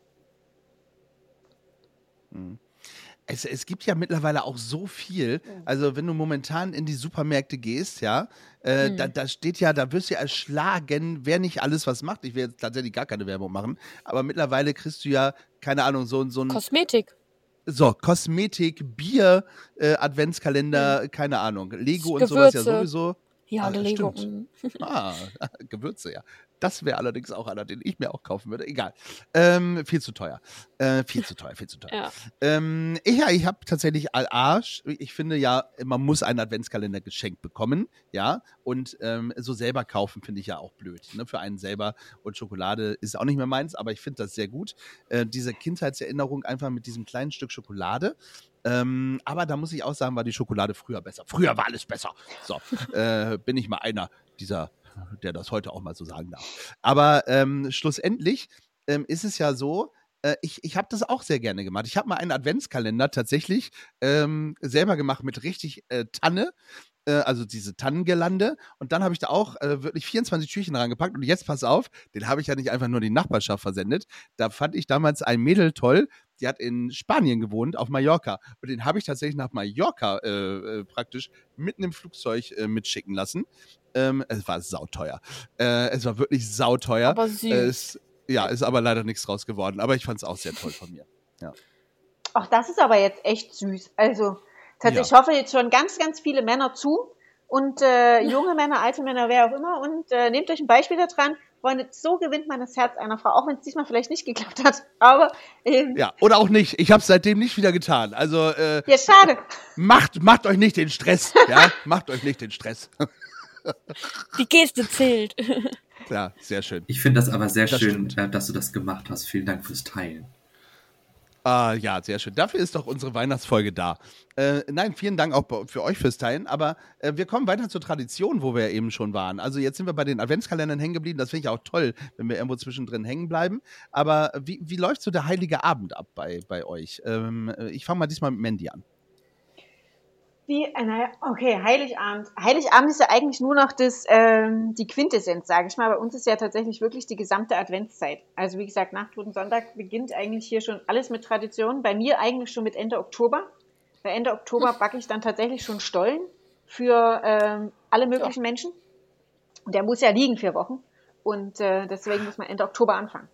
Es, es gibt ja mittlerweile auch so viel. Also, wenn du momentan in die Supermärkte gehst, ja, äh, da, da steht ja, da wirst du ja erschlagen, wer nicht alles was macht. Ich will jetzt tatsächlich gar keine Werbung machen, aber mittlerweile kriegst du ja, keine Ahnung, so, so ein. Kosmetik. So, Kosmetik, Bier, äh, Adventskalender, keine Ahnung. Lego und sowas ja Gewürze. sowieso. Ja, Ah, Lego. stimmt. mhm. Ah, Gewürze, ja. Das wäre allerdings auch einer, den ich mir auch kaufen würde. Egal. Ähm, viel zu teuer. Äh, viel zu teuer, viel zu teuer. Ja. Ähm, ich, ja, ich habe tatsächlich Arsch. Ich finde ja, man muss einen Adventskalender geschenkt bekommen, ja. Und ähm, so selber kaufen finde ich ja auch blöd. Ne? Für einen selber und Schokolade ist auch nicht mehr meins, aber ich finde das sehr gut. Äh, diese Kindheitserinnerung einfach mit diesem kleinen Stück Schokolade. Ähm, aber da muss ich auch sagen, war die Schokolade früher besser. Früher war alles besser. So, äh, bin ich mal einer dieser, der das heute auch mal so sagen darf. Aber ähm, schlussendlich ähm, ist es ja so, äh, ich, ich habe das auch sehr gerne gemacht. Ich habe mal einen Adventskalender tatsächlich ähm, selber gemacht mit richtig äh, Tanne, äh, also diese Tannengelande. Und dann habe ich da auch äh, wirklich 24 Türchen reingepackt. Und jetzt pass auf, den habe ich ja nicht einfach nur in die Nachbarschaft versendet. Da fand ich damals ein Mädel toll, die hat in Spanien gewohnt, auf Mallorca. Und den habe ich tatsächlich nach Mallorca äh, äh, praktisch mitten im Flugzeug äh, mitschicken lassen. Ähm, es war sauteuer. Äh, es war wirklich sauteuer. Aber süß. Es, ja, ist aber leider nichts draus geworden. Aber ich fand es auch sehr toll von mir. Auch das ist aber jetzt echt süß. Also, tatsächlich, Ja. ich hoffe jetzt schon ganz, ganz viele Männer zu und äh, junge Männer, alte Männer, wer auch immer und äh, nehmt euch ein Beispiel daran. Freunde, so gewinnt man das Herz einer Frau, auch wenn es diesmal vielleicht nicht geklappt hat. Aber ähm, ja. Ja, oder auch nicht. Ich habe es seitdem nicht wieder getan. Also äh, schade. macht, macht euch nicht den Stress. Ja, macht euch nicht den Stress. Die Geste zählt. Ja, sehr schön. Ich finde das aber sehr Das schön, stimmt. äh, dass du das gemacht hast. Vielen Dank fürs Teilen. Ah, ja, sehr schön. Dafür ist doch unsere Weihnachtsfolge da. Äh, nein, vielen Dank auch für euch fürs Teilen. Aber äh, wir kommen weiter zur Tradition, wo wir eben schon waren. Also jetzt sind wir bei den Adventskalendern hängen geblieben. Das finde ich auch toll, wenn wir irgendwo zwischendrin hängen bleiben. Aber wie, wie läuft so der heilige Abend ab bei, bei euch? Ähm, äh, ich fange mal diesmal mit Mandy an. Wie, äh, okay, Heiligabend. Heiligabend ist ja eigentlich nur noch das, ähm, die Quintessenz, sage ich mal. Bei uns ist ja tatsächlich wirklich die gesamte Adventszeit. Also wie gesagt, nach Toten Sonntag beginnt eigentlich hier schon alles mit Tradition. Bei mir eigentlich schon mit Ende Oktober. Bei Ende Oktober backe ich dann tatsächlich schon Stollen für ähm, alle möglichen Menschen. Und der muss ja liegen vier Wochen. Und äh, deswegen muss man Ende Oktober anfangen.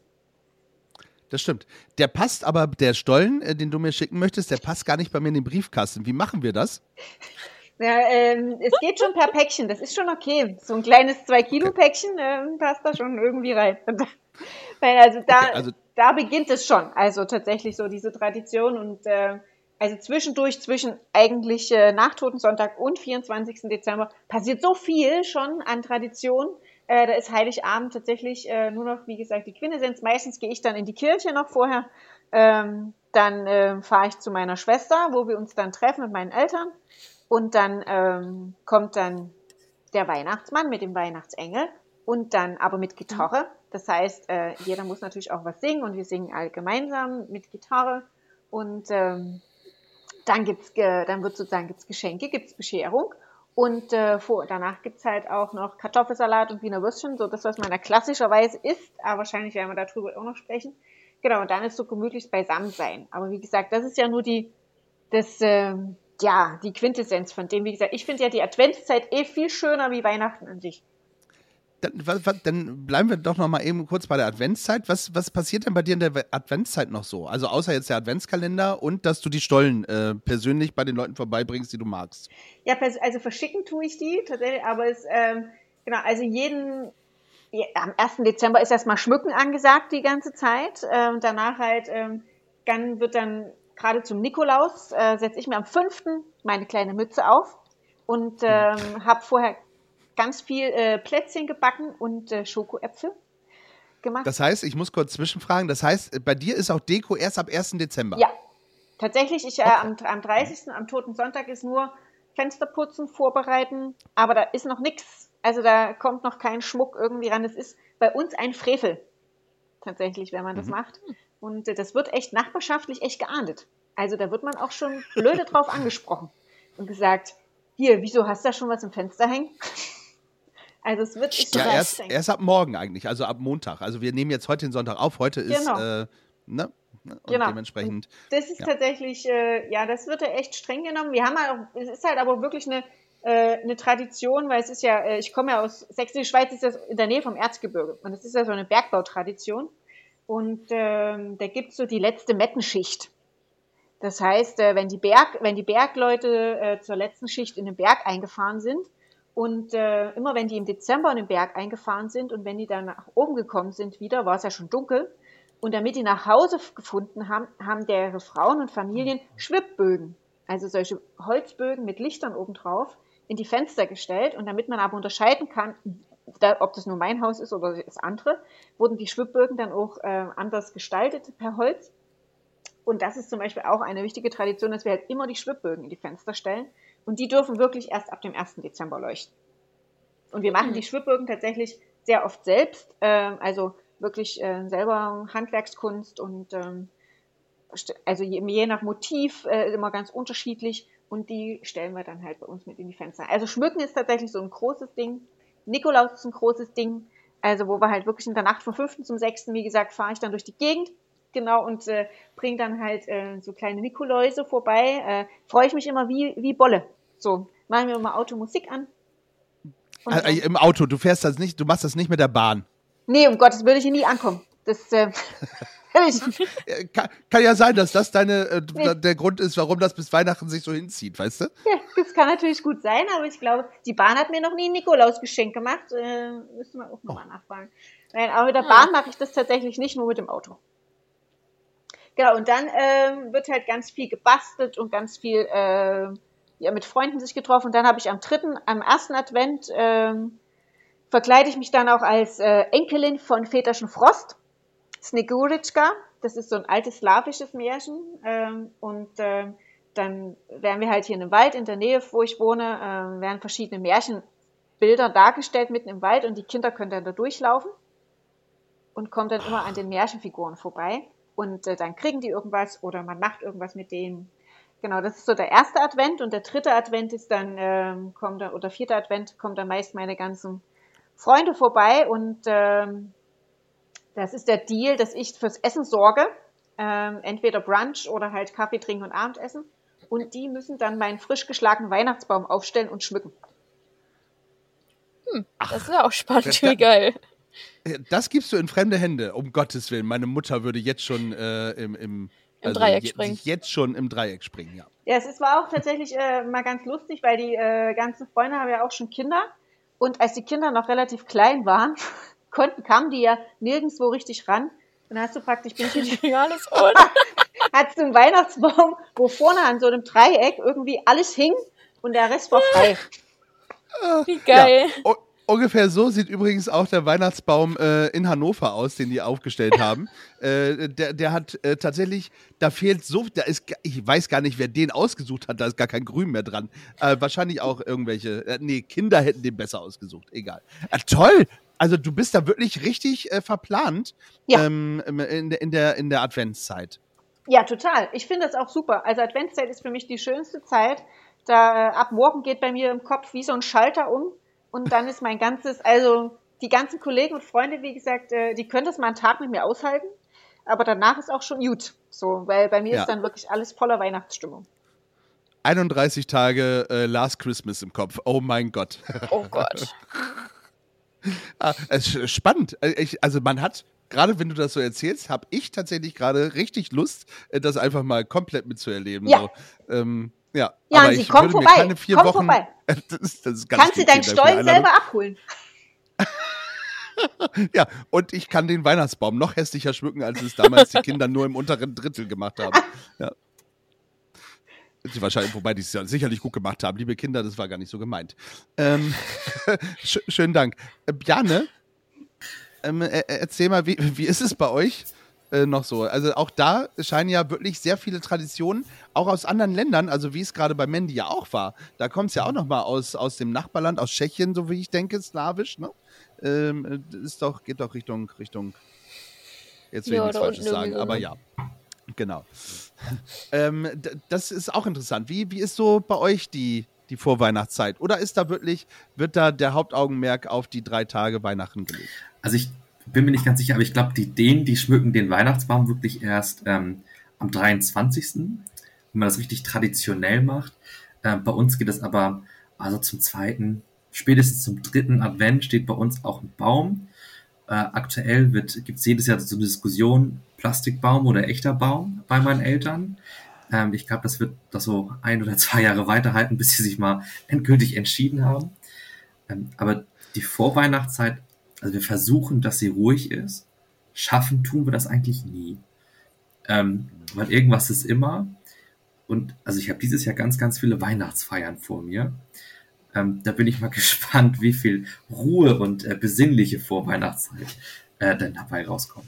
Das stimmt. Der passt aber, der Stollen, äh, den du mir schicken möchtest, der passt gar nicht bei mir in den Briefkasten. Wie machen wir das? Ja, ähm, es geht schon per Päckchen, das ist schon okay. So ein kleines 2-Kilo-Päckchen ähm, passt da schon irgendwie rein. Also da, Okay, also- da beginnt es schon. Also tatsächlich so diese Tradition und äh, also zwischendurch, zwischen eigentlich äh, nach Totensonntag und 24. Dezember passiert so viel schon an Tradition. Äh, da ist Heiligabend tatsächlich äh, nur noch, wie gesagt, die Quintessenz. Meistens gehe ich dann in die Kirche noch vorher. Ähm, dann äh, fahre ich zu meiner Schwester, wo wir uns dann treffen mit meinen Eltern. Und dann ähm, kommt dann der Weihnachtsmann mit dem Weihnachtsengel und dann aber mit Gitarre. Das heißt, äh, jeder muss natürlich auch was singen und wir singen alle gemeinsam mit Gitarre. Und ähm, dann gibt's, äh, dann wird sozusagen gibt's Geschenke, gibt's Bescherung. Und äh, vor, danach gibt's halt auch noch Kartoffelsalat und Wiener Würstchen, so das, was man da klassischerweise isst. Aber wahrscheinlich werden wir darüber auch noch sprechen. Genau, und dann ist so gemütlich beisammen sein. Aber wie gesagt, das ist ja nur die, das, ähm, ja, die Quintessenz von dem. Wie gesagt, ich finde ja die Adventszeit eh viel schöner wie Weihnachten an sich. Dann, dann bleiben wir doch noch mal eben kurz bei der Adventszeit. Was, was passiert denn bei dir in der Adventszeit noch so? Also außer jetzt der Adventskalender und dass du die Stollen äh, persönlich bei den Leuten vorbeibringst, die du magst. Ja, also verschicken tue ich die tatsächlich, aber es, ähm, genau, also jeden, ja, am 1. Dezember ist erstmal Schmücken angesagt die ganze Zeit. Ähm, danach halt, ähm, dann wird dann gerade zum Nikolaus, äh, setze ich mir am 5. meine kleine Mütze auf und ähm, habe vorher ganz viel äh, Plätzchen gebacken und äh, Schokoäpfel gemacht. Das heißt, ich muss kurz zwischenfragen, das heißt, bei dir ist auch Deko erst ab 1. Dezember. Ja, tatsächlich, ich, äh, am, am 30., am Toten Sonntag ist nur Fenster putzen, vorbereiten, aber da ist noch nichts. Also da kommt noch kein Schmuck irgendwie ran. Das ist bei uns ein Frevel, tatsächlich, wenn man das macht. Und äh, das wird echt nachbarschaftlich echt geahndet. Also da wird man auch schon blöde drauf angesprochen und gesagt, hier, wieso hast du da schon was im Fenster hängen? Also es wird echt Ja, erst, erst ab morgen eigentlich, also ab Montag. Also wir nehmen jetzt heute den Sonntag auf, heute ist, Genau. äh, ne? Und Genau. dementsprechend, Das ist Ja. tatsächlich, äh, ja, das wird ja echt streng genommen. Wir haben halt auch, es ist halt aber wirklich eine, äh, eine Tradition, weil es ist ja, äh, ich komme ja aus Sächsische Schweiz, ist das in der Nähe vom Erzgebirge. Und es ist ja so eine Bergbautradition. Und ähm, da gibt's so die letzte Mettenschicht. Das heißt, äh, wenn, die Berg, wenn die Bergleute äh, zur letzten Schicht in den Berg eingefahren sind und äh, immer wenn die im Dezember in den Berg eingefahren sind und wenn die dann nach oben gekommen sind wieder, war es ja schon dunkel. Und damit die nach Hause gefunden haben, haben deren Frauen und Familien Schwibbögen, also solche Holzbögen mit Lichtern obendrauf, in die Fenster gestellt. Und damit man aber unterscheiden kann, da, ob das nur mein Haus ist oder das andere, wurden die Schwibbögen dann auch äh, anders gestaltet per Holz. Und das ist zum Beispiel auch eine wichtige Tradition, dass wir halt immer die Schwibbögen in die Fenster stellen. Und die dürfen wirklich erst ab dem 1. Dezember leuchten. Und wir machen Mhm. die Schwibbögen tatsächlich sehr oft selbst. ähm, also wirklich äh, selber Handwerkskunst und ähm, also je, je nach Motiv äh, immer ganz unterschiedlich. Und die stellen wir dann halt bei uns mit in die Fenster. Also Schmücken ist tatsächlich so ein großes Ding. Nikolaus ist ein großes Ding. Also wo wir halt wirklich in der Nacht vom 5. zum 6. wie gesagt, fahre ich dann durch die Gegend. Genau, und äh, bringe dann halt äh, so kleine Nikoläuse vorbei. Äh, Freue ich mich immer wie, wie Bolle. So, machen wir immer Automusik an. Äh, im Auto, du fährst das nicht, du machst das nicht mit der Bahn. nee, um Gottes würde ich hier nie ankommen. Das äh, Äh, Kann, kann ja sein, dass das deine, äh, Nee. der Grund ist, warum das bis Weihnachten sich so hinzieht, weißt du? Ja, das kann natürlich gut sein, aber ich glaube, die Bahn hat mir noch nie ein Nikolausgeschenk gemacht. Äh, müsste man auch nochmal nachfragen. Nein, aber mit der Ah. Bahn mache ich das tatsächlich nicht, nur mit dem Auto. Genau, und dann ähm, wird halt ganz viel gebastelt und ganz viel äh, ja, mit Freunden sich getroffen. Und dann habe ich am dritten, am ersten Advent ähm, verkleide ich mich dann auch als äh, Enkelin von Väterchen Frost, Sneguritschka. Das ist so ein altes slawisches Märchen. Ähm, und ähm, dann werden wir halt hier in einem Wald in der Nähe, wo ich wohne, äh, werden verschiedene Märchenbilder dargestellt mitten im Wald und die Kinder können dann da durchlaufen und kommen dann immer an den Märchenfiguren vorbei. Und äh, dann kriegen die irgendwas oder man macht irgendwas mit denen. Genau, das ist so der erste Advent und der dritte Advent ist dann, ähm, kommt dann, oder vierte Advent kommt dann meist meine ganzen Freunde vorbei und ähm, das ist der Deal, dass ich fürs Essen sorge. Ähm, entweder Brunch oder halt Kaffee trinken und Abendessen. Und die müssen dann meinen frisch geschlagenen Weihnachtsbaum aufstellen und schmücken. Hm, das ist ja auch spannend, das- wie geil. Äh, Das gibst du in fremde Hände, um Gottes Willen. Meine Mutter würde jetzt schon äh, im, im, Im Dreieck je- springen. Jetzt schon im Dreieck springen, ja. Ja, es ist, war auch tatsächlich äh, mal ganz lustig, weil die äh, ganzen Freunde haben ja auch schon Kinder. Und als die Kinder noch relativ klein waren, konnten, kamen die ja nirgendwo richtig ran. Dann hast du praktisch, bin Ja, alles gut. hattest du einen Weihnachtsbaum, wo vorne an so einem Dreieck irgendwie alles hing und der Rest war frei. Wie geil. Ja, u- ungefähr so sieht übrigens auch der Weihnachtsbaum äh, in Hannover aus, den die aufgestellt haben. äh, der, der hat äh, tatsächlich, da fehlt so, da ist, ich weiß gar nicht, wer den ausgesucht hat, da ist gar kein Grün mehr dran. Äh, wahrscheinlich auch irgendwelche, äh, nee, Kinder hätten den besser ausgesucht, egal. Äh, toll! Also du bist da wirklich richtig äh, verplant Ja. ähm, in, der- in, der, in der Adventszeit. Ja, total. Ich finde das auch super. Also Adventszeit ist für mich die schönste Zeit. Da ab morgen geht bei mir im Kopf wie so ein Schalter um und dann ist mein ganzes, also die ganzen Kollegen und Freunde, wie gesagt, äh, die können das mal einen Tag mit mir aushalten, aber danach ist auch schon gut. So, weil bei mir Ja. ist dann wirklich alles voller Weihnachtsstimmung. 31 Tage äh, Last Christmas im Kopf. Oh mein Gott. Oh Gott. Ah, es ist spannend. Äh, Ich, also man hat, gerade wenn du das so erzählst, habe ich tatsächlich gerade richtig Lust, äh, das einfach mal komplett mitzuerleben. Ja. So. Ähm, ja, Ja, aber Hansi, ich komm würde mir vorbei. keine vier Komm Wochen. vorbei. Das ist, das ist Kannst du deinen die Stollen selber abholen? Ja, und ich kann den Weihnachtsbaum noch hässlicher schmücken, als es damals die Kinder nur im unteren Drittel gemacht haben. Ja. Sie wahrscheinlich, wobei die es ja sicherlich gut gemacht haben. Liebe Kinder, das war gar nicht so gemeint. Ähm, sch schönen Dank. Äh, Bjane, ähm, äh, äh, erzähl mal, wie, wie ist es bei euch äh, noch so? Also auch da scheinen ja wirklich sehr viele Traditionen, auch aus anderen Ländern, also wie es gerade bei Mandy ja auch war. Da kommt es ja auch noch mal aus, aus dem Nachbarland, aus Tschechien, so wie ich denke, slawisch, ne? Ähm, äh, ist doch, geht doch Richtung, Richtung, jetzt will Ja, ich nichts Falsches sagen, aber ne? ja. Genau. ähm, das ist auch interessant. Wie, wie ist so bei euch die, die Vorweihnachtszeit? Oder ist da wirklich, wird da der Hauptaugenmerk auf die drei Tage Weihnachten gelegt? Also ich bin mir nicht ganz sicher, aber ich glaube, die Dänen, die schmücken den Weihnachtsbaum wirklich erst ähm, am 23., wenn man das richtig traditionell macht. Ähm, bei uns geht es aber also zum zweiten, spätestens zum dritten Advent steht bei uns auch ein Baum. Äh, aktuell gibt es jedes Jahr so eine Diskussion, Plastikbaum oder echter Baum bei meinen Eltern. Ähm, ich glaube, das wird das so ein oder zwei Jahre weiterhalten, bis sie sich mal endgültig entschieden haben. Ähm, aber die Vorweihnachtszeit also wir versuchen, dass sie ruhig ist. Schaffen tun wir das eigentlich nie. Ähm, weil irgendwas ist immer. Und also ich habe dieses Jahr ganz, ganz viele Weihnachtsfeiern vor mir. Ähm, da bin ich mal gespannt, wie viel Ruhe und äh, besinnliche Vorweihnachtszeit äh, denn dabei rauskommt.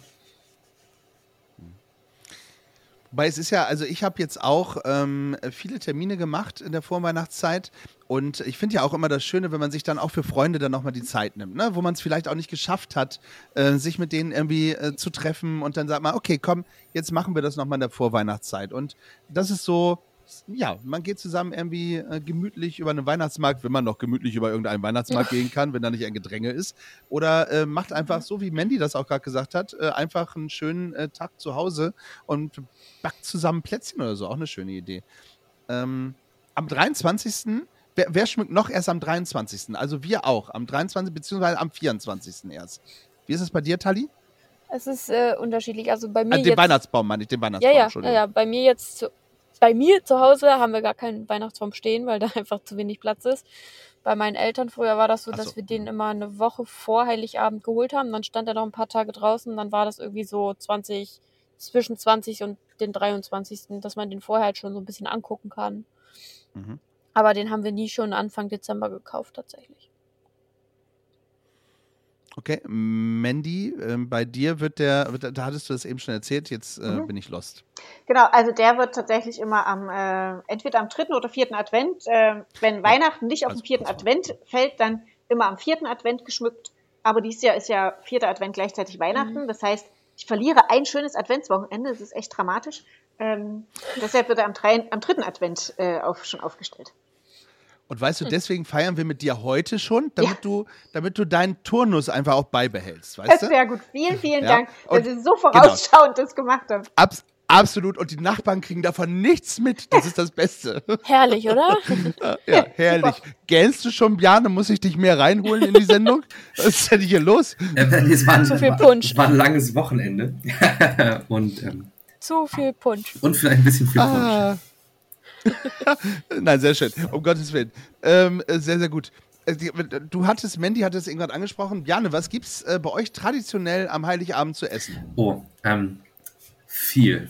Weil es ist ja, also ich habe jetzt auch ähm, viele Termine gemacht in der Vorweihnachtszeit und ich finde ja auch immer das Schöne, wenn man sich dann auch für Freunde dann nochmal die Zeit nimmt, ne? wo man es vielleicht auch nicht geschafft hat, äh, sich mit denen irgendwie äh, zu treffen und dann sagt man, okay, komm, jetzt machen wir das nochmal in der Vorweihnachtszeit. Und das ist so, ja, man geht zusammen irgendwie äh, gemütlich über einen Weihnachtsmarkt, wenn man noch gemütlich über irgendeinen Weihnachtsmarkt gehen kann, wenn da nicht ein Gedränge ist. Oder äh, macht einfach, so wie Mandy das auch gerade gesagt hat, äh, einfach einen schönen äh, Tag zu Hause und backt zusammen Plätzchen oder so. Auch eine schöne Idee. Ähm, am 23. Wer, wer schmückt noch erst am 23.? Also wir auch. Am 23. beziehungsweise am 24. erst. Wie ist es bei dir, Tali? Es ist äh, unterschiedlich. Also bei mir Äh, den jetzt. Weihnachtsbaum meine ich, den Ja, Weihnachtsbaum, ja, ja, Entschuldigung. ja. Bei mir jetzt zu, bei mir zu Hause haben wir gar keinen Weihnachtsbaum stehen, weil da einfach zu wenig Platz ist. Bei meinen Eltern früher war das so, Ach dass so. wir den immer eine Woche vor Heiligabend geholt haben. Dann stand er noch ein paar Tage draußen. Dann war das irgendwie so 20, zwischen 20 und den 23., dass man den vorher halt schon so ein bisschen angucken kann. Mhm. Aber den haben wir nie schon Anfang Dezember gekauft, tatsächlich. Okay, Mandy, ähm, bei dir wird der, wird, der- da hattest du das eben schon erzählt, jetzt äh, Mhm. bin ich lost. Genau, also der wird tatsächlich immer am, äh, entweder am dritten oder vierten Advent. Äh, wenn Weihnachten nicht auf also den vierten. Advent fällt, dann immer am vierten Advent geschmückt. Aber dieses Jahr ist ja vierter Advent gleichzeitig Weihnachten. Das heißt, ich verliere ein schönes Adventswochenende. Das ist echt dramatisch. Ähm, deshalb wird er am, drei, am dritten Advent äh, auf, schon aufgestellt. Und weißt du, deswegen feiern wir mit dir heute schon, damit Ja. du, damit du deinen Turnus einfach auch beibehältst, weißt Das wäre gut. Vielen, vielen Ja. Dank, dass ihr so vorausschauend das gemacht habt. Abs absolut. Und die Nachbarn kriegen davon nichts mit. Das ist das Beste. Herrlich, oder? ja, herrlich. Gähnst du schon, Bjane? Muss ich dich mehr reinholen in die Sendung? Was ist denn hier los? Äh, es war ein, Zu viel Punsch. Es war ein langes Wochenende. und, ähm, Zu viel Punsch. und vielleicht ein bisschen viel Punsch. Ah. Nein, sehr schön. Um Gottes Willen. Ähm, äh, sehr, sehr gut. Äh, die- Du hattest, Mandy hat es irgendwann angesprochen. Bjane, was gibt's äh, bei euch traditionell am Heiligabend zu essen? Oh, ähm, viel.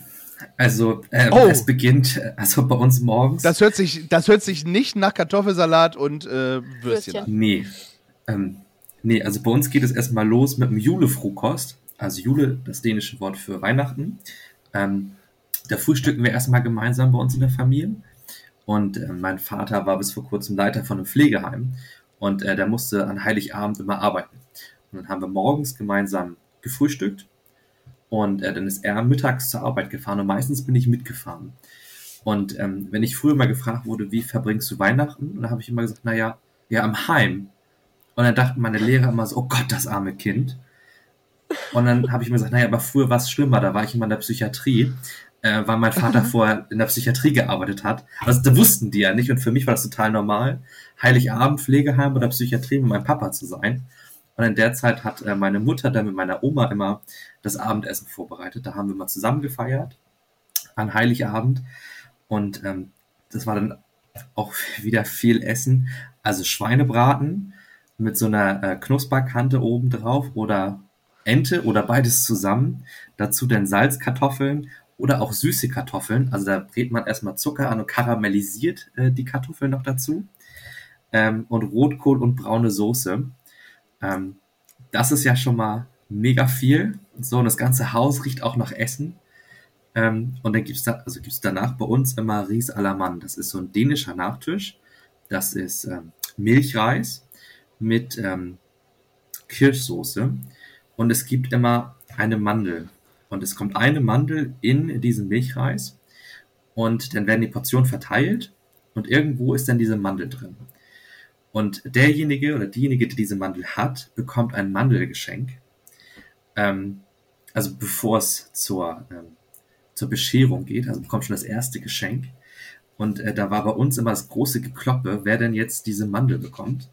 Also, ähm, Oh. es beginnt, äh, also bei uns morgens. Das hört sich, das hört sich nicht nach Kartoffelsalat und äh, Würstchen Würstchen. an. Nee. Ähm, nee, also bei uns geht es erstmal los mit dem Julefrokost. Also Jule, das dänische Wort für Weihnachten. Ähm, da frühstücken wir erstmal gemeinsam bei uns in der Familie. Und äh, mein Vater war bis vor kurzem Leiter von einem Pflegeheim. Und äh, der musste an Heiligabend immer arbeiten. Und dann haben wir morgens gemeinsam gefrühstückt. Und äh, dann ist er mittags zur Arbeit gefahren und meistens bin ich mitgefahren. Und ähm, wenn ich früher mal gefragt wurde, wie verbringst du Weihnachten, dann habe ich immer gesagt, naja, ja, am Heim. Und dann dachten meine Lehrer immer so, oh Gott, das arme Kind. Und dann habe ich mir gesagt, naja, aber früher war es schlimmer, da war ich immer in der Psychiatrie, äh, weil mein Vater vorher in der Psychiatrie gearbeitet hat. Also da wussten die ja nicht und für mich war das total normal, Heiligabend, Pflegeheim oder Psychiatrie mit meinem Papa zu sein. Und in der Zeit hat äh, meine Mutter dann mit meiner Oma immer das Abendessen vorbereitet. Da haben wir mal zusammen gefeiert an Heiligabend. Und ähm, das war dann auch wieder viel Essen. Also Schweinebraten mit so einer äh, Knusperkante oben drauf oder Ente oder beides zusammen. Dazu dann Salzkartoffeln oder auch süße Kartoffeln. Also da brät man erstmal Zucker an und karamellisiert äh, die Kartoffeln noch dazu. Ähm, und Rotkohl und braune Soße. Ähm, das ist ja schon mal mega viel. So, und das ganze Haus riecht auch nach Essen. Ähm, und dann gibt's da, also gibt's danach bei uns immer Ries à la Mann. Das ist so ein dänischer Nachtisch. Das ist ähm, Milchreis mit ähm, Kirschsoße. Und es gibt immer eine Mandel. Und es kommt eine Mandel in diesen Milchreis. Und dann werden die Portionen verteilt. Und irgendwo ist dann diese Mandel drin. Und derjenige oder diejenige, die diese Mandel hat, bekommt ein Mandelgeschenk. Ähm, also bevor es zur, ähm, zur Bescherung geht, also bekommt schon das erste Geschenk. Und äh, da war bei uns immer das große Gekloppe, wer denn jetzt diese Mandel bekommt.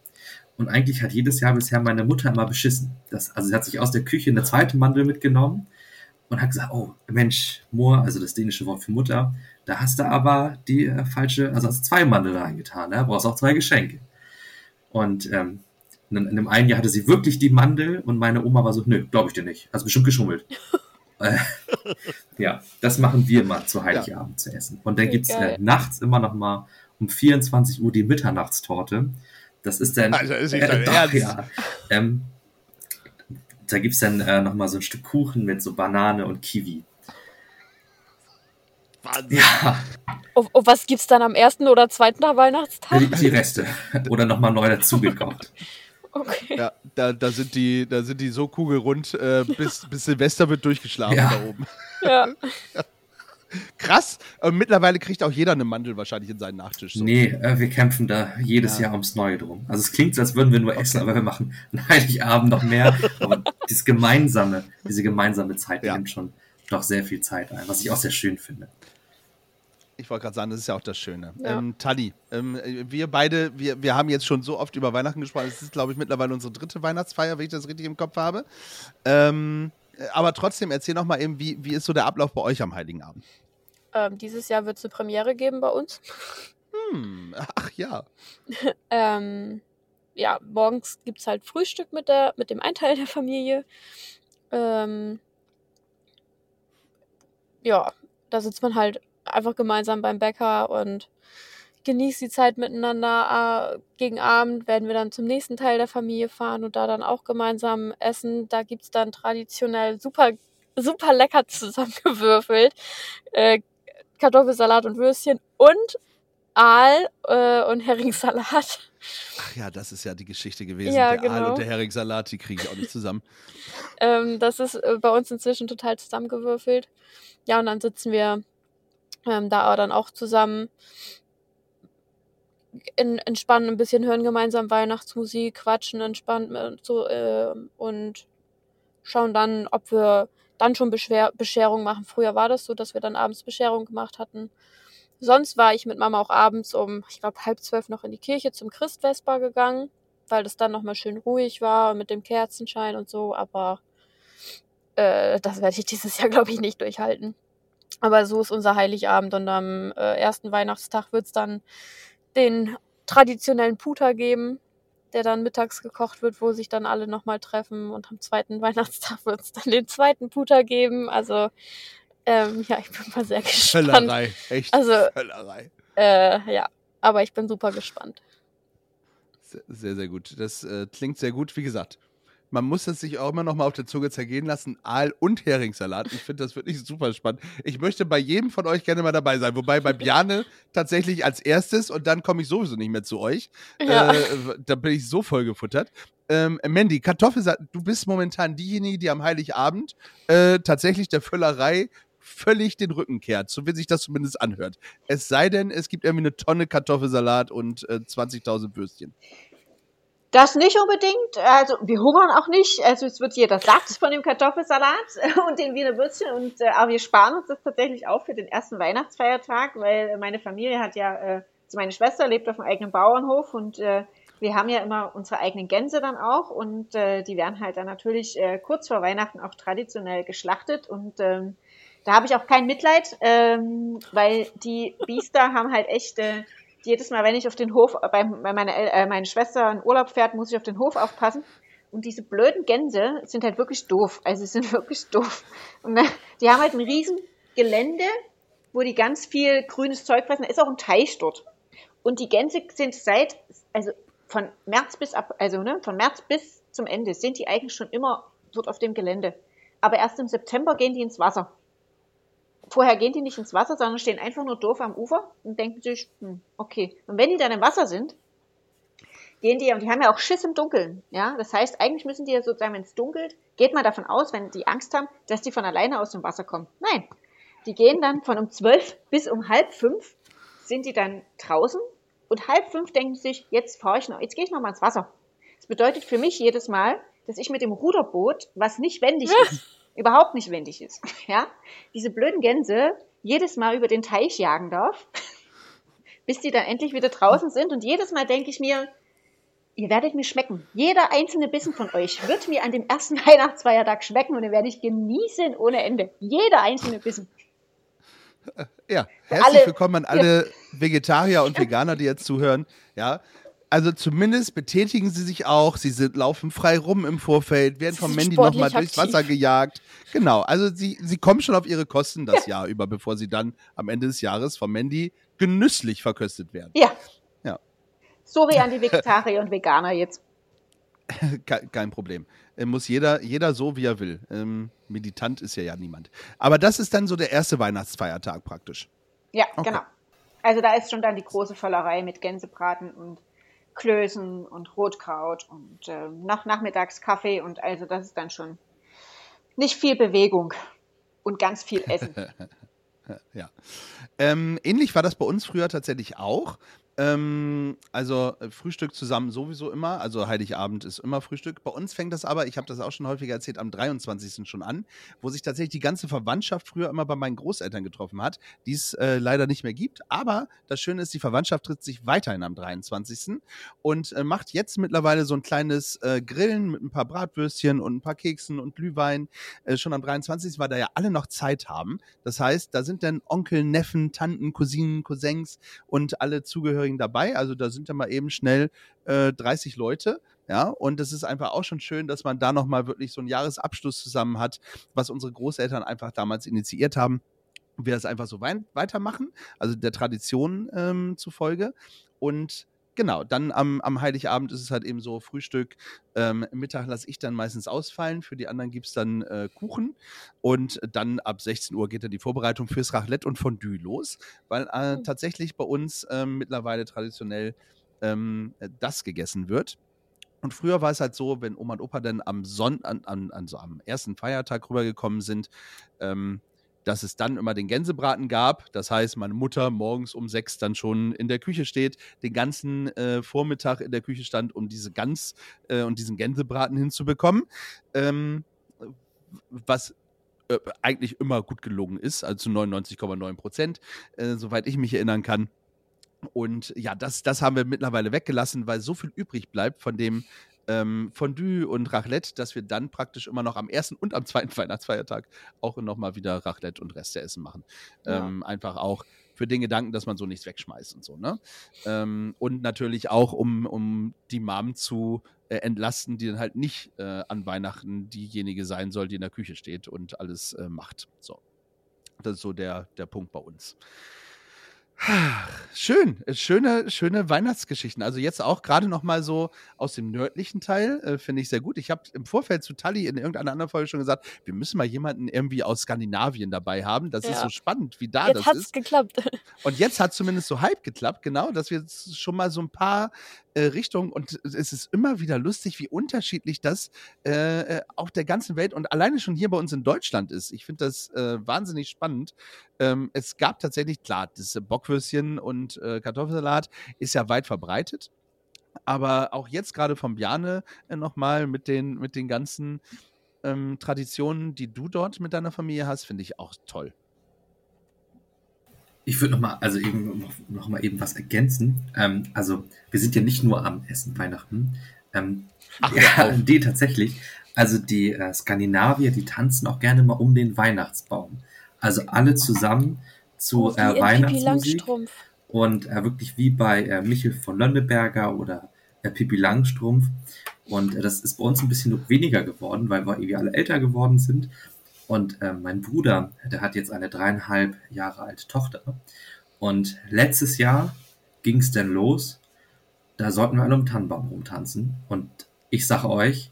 Und eigentlich hat jedes Jahr bisher meine Mutter immer beschissen. Das, also sie hat sich aus der Küche eine zweite Mandel mitgenommen und hat gesagt, oh Mensch, Moor, also das dänische Wort für Mutter, da hast du aber die äh, falsche, also hast du zwei Mandeln reingetan, da brauchst auch zwei Geschenke. Und ähm, in, in dem einen Jahr hatte sie wirklich die Mandel und meine Oma war so, nö, glaube ich dir nicht, hast bestimmt geschummelt. Äh, ja, das machen wir immer zu Heiligabend zu essen. Und dann gibt's äh, nachts immer noch mal um 24 Uhr die Mitternachtstorte. Das ist dann. Alter, ist äh, doch, ja. Ähm, da gibt's dann äh, noch mal so ein Stück Kuchen mit so Banane und Kiwi. Wahnsinn. Ja, Und, und was gibt's dann am ersten oder zweiten Weihnachtstag? die, die Reste. Oder noch mal neu dazugekocht. Okay. Ja, da, da, sind die, da sind die so kugelrund, äh, bis, bis Silvester wird durchgeschlafen Ja. da oben. Ja. Krass. Äh, mittlerweile kriegt auch jeder eine Mandel wahrscheinlich in seinen Nachtisch. So. Nee, äh, wir kämpfen da jedes Ja. Jahr ums Neue drum. Also es klingt so, als würden wir nur essen, aber wir machen an Heiligabend noch mehr. Aber dieses gemeinsame, diese gemeinsame Zeit Ja. nimmt schon doch sehr viel Zeit ein, was ich auch sehr schön finde. Ich wollte gerade sagen, das ist ja auch das Schöne. Ja. Ähm, Tali, ähm, äh, wir beide, wir, wir haben jetzt schon so oft über Weihnachten gesprochen. Es ist, glaube ich, mittlerweile unsere dritte Weihnachtsfeier, wenn ich das richtig im Kopf habe. Ähm, äh, aber trotzdem, erzähl noch mal eben, wie, wie ist so der Ablauf bei euch am Heiligen Abend? Ähm, dieses Jahr wird es eine Premiere geben bei uns. Hm, ach ja. Ähm, ja, morgens gibt es halt Frühstück mit, der, mit dem einen Teil der Familie. Ähm, ja, da sitzt man halt einfach gemeinsam beim Bäcker und genießt die Zeit miteinander. Gegen Abend werden wir dann zum nächsten Teil der Familie fahren und da dann auch gemeinsam essen. Da gibt's dann traditionell super, super lecker zusammengewürfelt. Äh, Kartoffelsalat und Würstchen und Aal äh, und Heringssalat. Ach ja, das ist ja die Geschichte gewesen. Ja, der genau. Aal und der Heringssalat, die kriege ich auch nicht zusammen. Ähm, das ist äh, bei uns inzwischen total zusammengewürfelt. Ja, und dann sitzen wir ähm, da dann auch zusammen, in, entspannen ein bisschen, hören gemeinsam Weihnachtsmusik, quatschen entspannt äh, so, äh, und schauen dann, ob wir dann schon Beschwer Bescherung machen. Früher war das so, dass wir dann abends Bescherung gemacht hatten. Sonst war ich mit Mama auch abends um, ich glaube, halb zwölf noch in die Kirche zum Christvesper gegangen, weil das dann nochmal schön ruhig war mit dem Kerzenschein und so, aber äh, das werde ich dieses Jahr, glaube ich, nicht durchhalten. Aber so ist unser Heiligabend und am äh, ersten Weihnachtstag wird es dann den traditionellen Puter geben, der dann mittags gekocht wird, wo sich dann alle nochmal treffen. Und am zweiten Weihnachtstag wird es dann den zweiten Puter geben. Also, ähm, ja, ich bin mal sehr gespannt. Höllerei, echt Also, Höllerei. äh, ja, aber ich bin super gespannt. Sehr, sehr, gut. Das äh, klingt sehr gut. Wie gesagt, man muss es sich auch immer noch mal auf der Zunge zergehen lassen. Aal und Heringssalat. Ich finde das wirklich super spannend. Ich möchte bei jedem von euch gerne mal dabei sein. Wobei bei Bjane tatsächlich als erstes und dann komme ich sowieso nicht mehr zu euch. Ja. Äh, da bin ich so voll gefuttert. Ähm, Mandy, Kartoffelsalat, du bist momentan diejenige, die am Heiligabend äh, tatsächlich der Völlerei völlig den Rücken kehrt, so wie sich das zumindest anhört. Es sei denn, es gibt irgendwie eine Tonne Kartoffelsalat und äh, 20.000 Würstchen. Das nicht unbedingt. Also wir hungern auch nicht. Also es wird jeder satt von dem Kartoffelsalat und den Wiener Würstchen. Und äh, aber wir sparen uns das tatsächlich auch für den ersten Weihnachtsfeiertag, weil meine Familie hat ja, äh, also meine Schwester lebt auf einem eigenen Bauernhof und äh, wir haben ja immer unsere eigenen Gänse dann auch und äh, die werden halt dann natürlich äh, kurz vor Weihnachten auch traditionell geschlachtet und ähm, da habe ich auch kein Mitleid, ähm, weil die Biester haben halt echt äh, jedes Mal, wenn ich auf den Hof, bei, bei meiner äh, meine Schwester in Urlaub fährt, muss ich auf den Hof aufpassen. Und diese blöden Gänse sind halt wirklich doof. Also sie sind wirklich doof. Und äh, die haben halt ein riesen Gelände, wo die ganz viel grünes Zeug fressen. Da ist auch ein Teich dort. Und die Gänse sind seit, also von März bis ab, also ne, von März bis zum Ende sind die eigentlich schon immer dort auf dem Gelände. Aber erst im September gehen die ins Wasser. Vorher gehen die nicht ins Wasser, sondern stehen einfach nur doof am Ufer und denken sich, hm, okay. Und wenn die dann im Wasser sind, gehen die, und die haben ja auch Schiss im Dunkeln, ja. Das heißt, eigentlich müssen die ja sozusagen, wenn es dunkelt, geht man davon aus, wenn die Angst haben, dass die von alleine aus dem Wasser kommen. Nein. Die gehen dann von um zwölf bis um halb fünf sind die dann draußen und halb fünf denken sich, jetzt fahre ich noch, jetzt gehe ich noch mal ins Wasser. Das bedeutet für mich jedes Mal, dass ich mit dem Ruderboot, was nicht wendig ist, überhaupt nicht wendig ist, ja, diese blöden Gänse jedes Mal über den Teich jagen darf, bis die dann endlich wieder draußen sind. Und jedes Mal denke ich mir, ihr werdet mir schmecken. Jeder einzelne Bissen von euch wird mir an dem ersten Weihnachtsfeiertag schmecken und den werde ich genießen ohne Ende. Jeder einzelne Bissen. Ja, herzlich alle- willkommen an alle Vegetarier und Veganer, die jetzt zuhören. Ja, also zumindest betätigen sie sich auch. Sie sind, laufen frei rum im Vorfeld, werden sind Mandy nochmal durchs. Wasser gejagt. Genau, also sie, sie kommen schon auf ihre Kosten das Jahr über, bevor sie dann am Ende des Jahres von Mandy genüsslich verköstet werden. Ja. Ja. Sorry an die Vegetarier und Veganer jetzt. Ke- Kein Problem. Äh, Muss jeder, jeder so, wie er will. Ähm, militant ist ja ja niemand. Aber das ist dann so der erste Weihnachtsfeiertag praktisch. Ja, Okay. genau. Also da ist schon dann die große Völlerei mit Gänsebraten und Klößen und Rotkraut und ähm, nach nachmittags Kaffee und also das ist dann schon nicht viel Bewegung und ganz viel Essen. Ja. Ähm, ähnlich war das bei uns früher tatsächlich auch. Ähm, also äh, Frühstück zusammen sowieso immer. Also Heiligabend ist immer Frühstück. Bei uns fängt das aber, ich habe das auch schon häufiger erzählt, am 23. schon an, wo sich tatsächlich die ganze Verwandtschaft früher immer bei meinen Großeltern getroffen hat, die es äh, leider nicht mehr gibt. Aber das Schöne ist, die Verwandtschaft tritt sich weiterhin am 23. und äh, macht jetzt mittlerweile so ein kleines äh, Grillen mit ein paar Bratwürstchen und ein paar Keksen und Glühwein. Äh, schon am 23. weil da ja alle noch Zeit haben. Das heißt, da sind dann Onkel, Neffen, Tanten, Cousinen, Cousins und alle Zugehörigen dabei. Also da sind dann mal eben schnell äh, 30 Leute. Ja, und das ist einfach auch schon schön, dass man da nochmal wirklich so einen Jahresabschluss zusammen hat, was unsere Großeltern einfach damals initiiert haben. wir das einfach so wei weitermachen, also der Tradition ähm, zufolge. Und genau, dann am, am Heiligabend ist es halt eben so: Frühstück, ähm, Mittag lasse ich dann meistens ausfallen, für die anderen gibt es dann äh, Kuchen. Und dann ab 16 Uhr geht dann die Vorbereitung fürs Raclette und Fondue los, weil äh, Mhm. tatsächlich bei uns ähm, mittlerweile traditionell ähm, das gegessen wird. Und früher war es halt so, wenn Oma und Opa dann am Sonn an, an, an so am ersten Feiertag rübergekommen sind, ähm, dass es dann immer den Gänsebraten gab. Das heißt, meine Mutter morgens um sechs dann schon in der Küche steht, den ganzen äh, Vormittag in der Küche stand, um diese Gans äh, und diesen Gänsebraten hinzubekommen. Ähm, was äh, eigentlich immer gut gelungen ist, also zu 99,9 Prozent, äh, soweit ich mich erinnern kann. Und ja, das, das haben wir mittlerweile weggelassen, weil so viel übrig bleibt von dem ähm, Fondue und Raclette, dass wir dann praktisch immer noch am ersten und am zweiten Weihnachtsfeiertag auch nochmal wieder Raclette und Reste essen machen. Ja. Ähm, einfach auch für den Gedanken, dass man so nichts wegschmeißt und so, ne? Ähm, und natürlich auch, um, um die Mom zu äh, entlasten, die dann halt nicht äh, an Weihnachten diejenige sein soll, die in der Küche steht und alles äh, macht. So. Das ist so der, der Punkt bei uns. Schön, schöne, schöne Weihnachtsgeschichten. Also jetzt auch gerade noch mal so aus dem nördlichen Teil, äh, finde ich sehr gut. Ich habe im Vorfeld zu Tali in irgendeiner anderen Folge schon gesagt, wir müssen mal jemanden irgendwie aus Skandinavien dabei haben. Das ist Ja. so spannend, wie da Jetzt das hat's ist. geklappt. Und jetzt hat zumindest so halb geklappt, genau, dass wir jetzt schon mal so ein paar äh, Richtungen und es ist immer wieder lustig, wie unterschiedlich das äh, äh, auf der ganzen Welt und alleine schon hier bei uns in Deutschland ist. Ich finde das äh, wahnsinnig spannend. Ähm, es gab tatsächlich, klar, das Bockwürstchen und äh, Kartoffelsalat ist ja weit verbreitet. Aber auch jetzt gerade vom Bjane äh, nochmal mit den, mit den ganzen ähm, Traditionen, die du dort mit deiner Familie hast, finde ich auch toll. Ich würde noch mal, also eben noch, noch mal eben was ergänzen. Ähm, also wir sind ja nicht nur am Essen Weihnachten. Ähm, Ach, ja, die tatsächlich. Also die äh, Skandinavier, die tanzen auch gerne mal um den Weihnachtsbaum. Also alle zusammen zu Oh, äh, Weihnachtsmusik und äh, wirklich wie bei äh, Michel von Lönneberger oder äh, Pippi Langstrumpf. Und äh, das ist bei uns ein bisschen weniger geworden, weil wir irgendwie alle älter geworden sind. Und äh, mein Bruder, der hat jetzt eine dreieinhalb Jahre alte Tochter. Und letztes Jahr ging es dann los. Da sollten wir alle um den Tannenbaum rumtanzen. Und ich sage euch,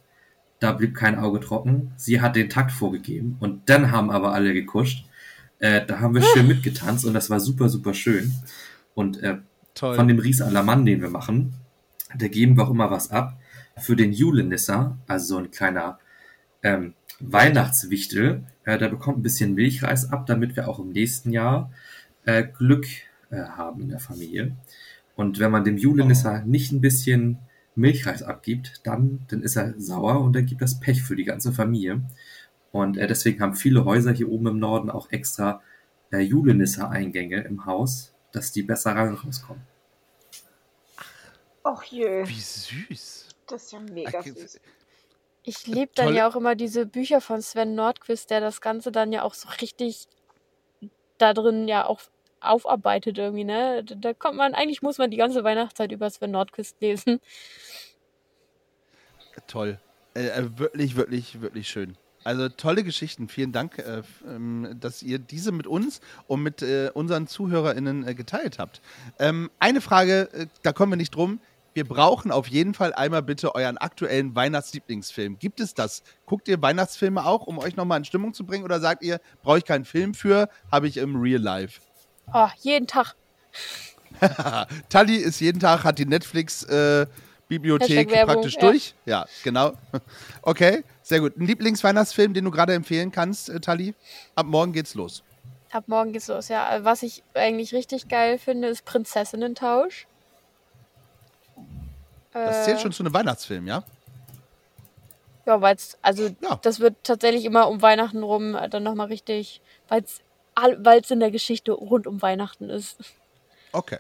da blieb kein Auge trocken. Sie hat den Takt vorgegeben. Und dann haben aber alle gekuscht. Äh, da haben wir schön mitgetanzt und das war super, super schön. Und äh, von dem Ries Alaman, den wir machen, da geben wir auch immer was ab für den Julenisser, also so ein kleiner ähm, Weihnachtswichtel. Äh, der bekommt ein bisschen Milchreis ab, damit wir auch im nächsten Jahr äh, Glück äh, haben in der Familie. Und wenn man dem Julenisser nicht ein bisschen Milchreis abgibt, dann, dann ist er sauer und dann gibt das Pech für die ganze Familie. Und äh, deswegen haben viele Häuser hier oben im Norden auch extra äh, Julenisser-Eingänge im Haus, dass die besser rein und rauskommen. Och jö, Wie süß. das ist ja mega süß. Ich liebe dann ja auch immer diese Bücher von Sven Nordquist, der das Ganze dann ja auch so richtig da drin ja auch aufarbeitet irgendwie, ne? Da- kommt man, eigentlich muss man die ganze Weihnachtszeit über Sven Nordquist lesen. Toll. Äh, äh, wirklich, wirklich, wirklich schön. Also tolle Geschichten. Vielen Dank, äh, ähm, dass ihr diese mit uns und mit äh, unseren ZuhörerInnen äh, geteilt habt. Ähm, eine Frage, äh, da kommen wir nicht drum. Wir brauchen auf jeden Fall einmal bitte euren aktuellen Weihnachtslieblingsfilm. Gibt es das? Guckt ihr Weihnachtsfilme auch, um euch nochmal in Stimmung zu bringen? Oder sagt ihr, brauche ich keinen Film für, habe ich im Real Life? Oh, jeden Tag. Tali ist jeden Tag, hat die Netflix-Bibliothek Werbung, praktisch ja. durch. Ja, genau. Okay, sehr gut. Ein Lieblingsweihnachtsfilm, den du gerade empfehlen kannst, äh, Tali? Ab morgen geht's los. Ab morgen geht's los, ja. Was ich eigentlich richtig geil finde, ist Prinzessinnentausch. Das Äh, zählt schon zu einem Weihnachtsfilm, ja? Ja, weil es, also Ja. das wird tatsächlich immer um Weihnachten rum äh, dann nochmal richtig, weil es in der Geschichte rund um Weihnachten ist. Okay.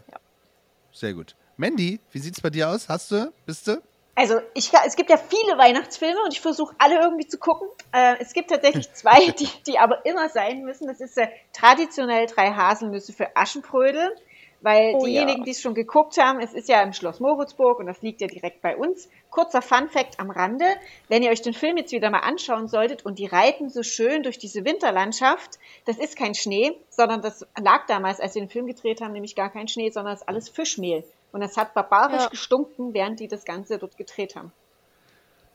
Sehr gut. Mandy, wie sieht's bei dir aus? Hast du? Bist du? Also ich, es gibt ja viele Weihnachtsfilme und ich versuche alle irgendwie zu gucken. Äh, es gibt tatsächlich zwei, die, die aber immer sein müssen. Das ist äh, traditionell drei Haselnüsse für Aschenbrödel. Weil Oh diejenigen, ja. die es schon geguckt haben, es ist ja im Schloss Moritzburg und das liegt ja direkt bei uns. Kurzer Fun Fact am Rande, wenn ihr euch den Film jetzt wieder mal anschauen solltet und die reiten so schön durch diese Winterlandschaft, das ist kein Schnee, sondern das lag damals, als wir den Film gedreht haben, nämlich gar kein Schnee, sondern es ist alles Fischmehl. Und es hat barbarisch Ja. gestunken, während die das Ganze dort gedreht haben.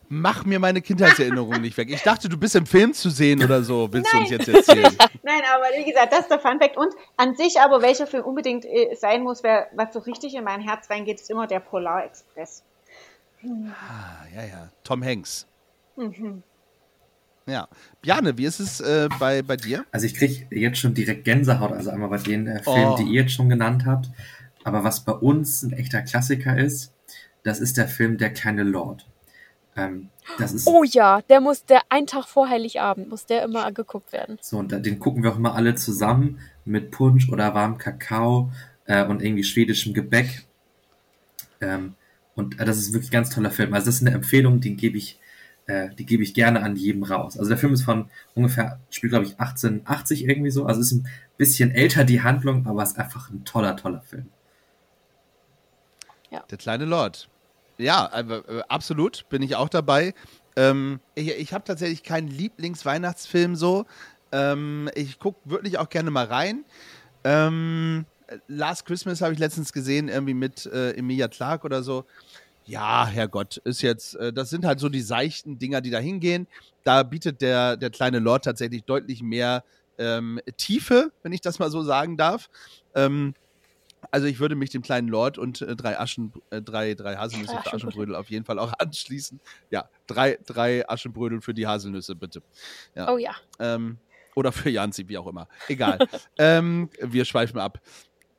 Mach mir meine Kindheitserinnerung nicht weg. Ich dachte, du bist im Film zu sehen oder so. Willst du uns jetzt erzählen? Nein, aber wie gesagt, das ist der Fun Fact. Und an sich aber, welcher Film unbedingt äh, sein muss, wer, was so richtig in mein Herz reingeht, ist immer der Polar Express. Ah, ja, ja. Tom Hanks. Mhm. Ja. Bjane, wie ist es äh, bei, bei dir? Also ich kriege jetzt schon direkt Gänsehaut, also einmal bei den äh, Filmen, Oh. die ihr jetzt schon genannt habt. Aber was bei uns ein echter Klassiker ist, das ist der Film Der kleine Lord. Ähm, das ist Oh ja, der muss, der ein Tag vor Heiligabend muss der immer geguckt werden. so, und den gucken wir auch immer alle zusammen mit Punsch oder warmem Kakao äh, und irgendwie schwedischem Gebäck. Ähm, und äh, das ist wirklich ein ganz toller Film. Also das ist eine Empfehlung, die gebe ich, äh, die gebe ich gerne an jedem raus. Also der Film ist von ungefähr, spielt glaube ich 1880 irgendwie so. Also ist ein bisschen älter die Handlung, aber ist einfach ein toller, toller Film. Der kleine Lord. Ja, äh, absolut, bin ich auch dabei. Ähm, ich ich habe tatsächlich keinen Lieblingsweihnachtsfilm so. Ähm, ich gucke wirklich auch gerne mal rein. Ähm, Last Christmas habe ich letztens gesehen, irgendwie mit äh, Emilia Clarke oder so. Ja, Herrgott, ist jetzt, äh, das sind halt so die seichten Dinger, die da hingehen. Da bietet der, der kleine Lord tatsächlich deutlich mehr ähm, Tiefe, wenn ich das mal so sagen darf. Ähm, also ich würde mich dem kleinen Lord und äh, drei Aschen, äh, drei, drei Haselnüsse für Aschenbrödel. Auf jeden Fall auch anschließen. Ja, drei, drei Aschenbrödel für die Haselnüsse, bitte. Ja. Oh ja. Ähm, oder für Janzi, wie auch immer. Egal. ähm, wir schweifen ab.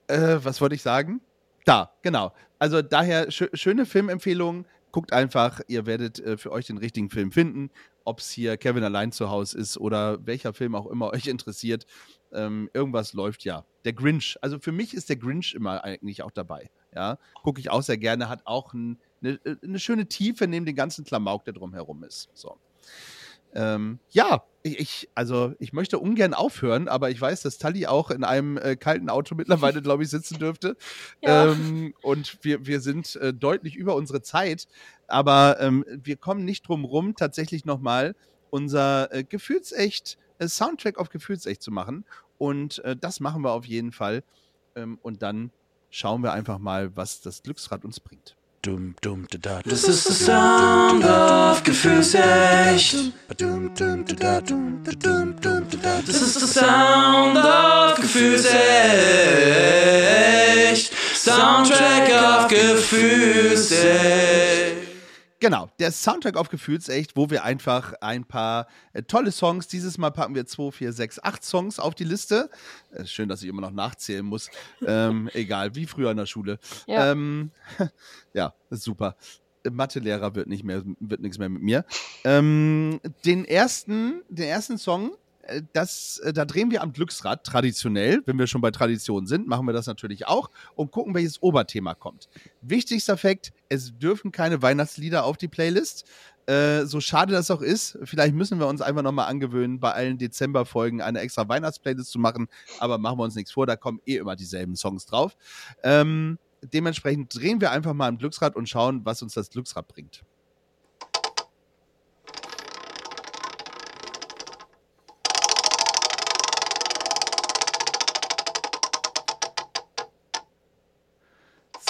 Äh, was wollte ich sagen? Da, genau. Also daher schö schöne Filmempfehlungen. Guckt einfach, ihr werdet äh, für euch den richtigen Film finden. Ob es hier Kevin allein zu Hause ist oder welcher Film auch immer euch interessiert. Ähm, irgendwas läuft ja. Der Grinch. Also für mich ist der Grinch immer eigentlich auch dabei. Ja, gucke ich auch sehr gerne. Hat auch ein, eine, eine schöne Tiefe neben dem ganzen Klamauk, der drumherum ist. So. Ähm, ja, ich, also ich möchte ungern aufhören, aber ich weiß, dass Tali auch in einem äh, kalten Auto mittlerweile, glaube ich, sitzen dürfte. Ja. Ähm, und wir, wir sind äh, deutlich über unsere Zeit, aber ähm, wir kommen nicht drum rum, tatsächlich nochmal unser äh, Gefühlsecht, äh, Soundtrack auf Gefühlsecht zu machen. Und äh, das machen wir auf jeden Fall. Ähm, und dann schauen wir einfach mal, was das Glücksrad uns bringt. Dum, dum, da, da, Das ist der Sound of Gefühlsecht. Das ist der Sound of Gefühlsecht. Soundtrack of Gefühlsecht. Genau, der Soundtrack auf Gefühlsecht, wo wir einfach ein paar äh, tolle Songs, dieses Mal packen wir 2, 4, 6, 8 Songs auf die Liste. Äh, schön, dass ich immer noch nachzählen muss. ähm, egal, wie früher in der Schule. Ja. Ähm, ja, super. Mathelehrer wird nicht mehr, wird nichts mehr mit mir. Ähm, den ersten, den ersten Song, das, äh, da drehen wir am Glücksrad traditionell. Wenn wir schon bei Tradition sind, machen wir das natürlich auch und gucken, welches Oberthema kommt. Wichtigster Fakt, es dürfen keine Weihnachtslieder auf die Playlist. Äh, so schade das auch ist, vielleicht müssen wir uns einfach nochmal angewöhnen, bei allen Dezemberfolgen eine extra Weihnachtsplaylist zu machen, aber machen wir uns nichts vor, da kommen eh immer dieselben Songs drauf. Ähm, dementsprechend drehen wir einfach mal am Glücksrad und schauen, was uns das Glücksrad bringt.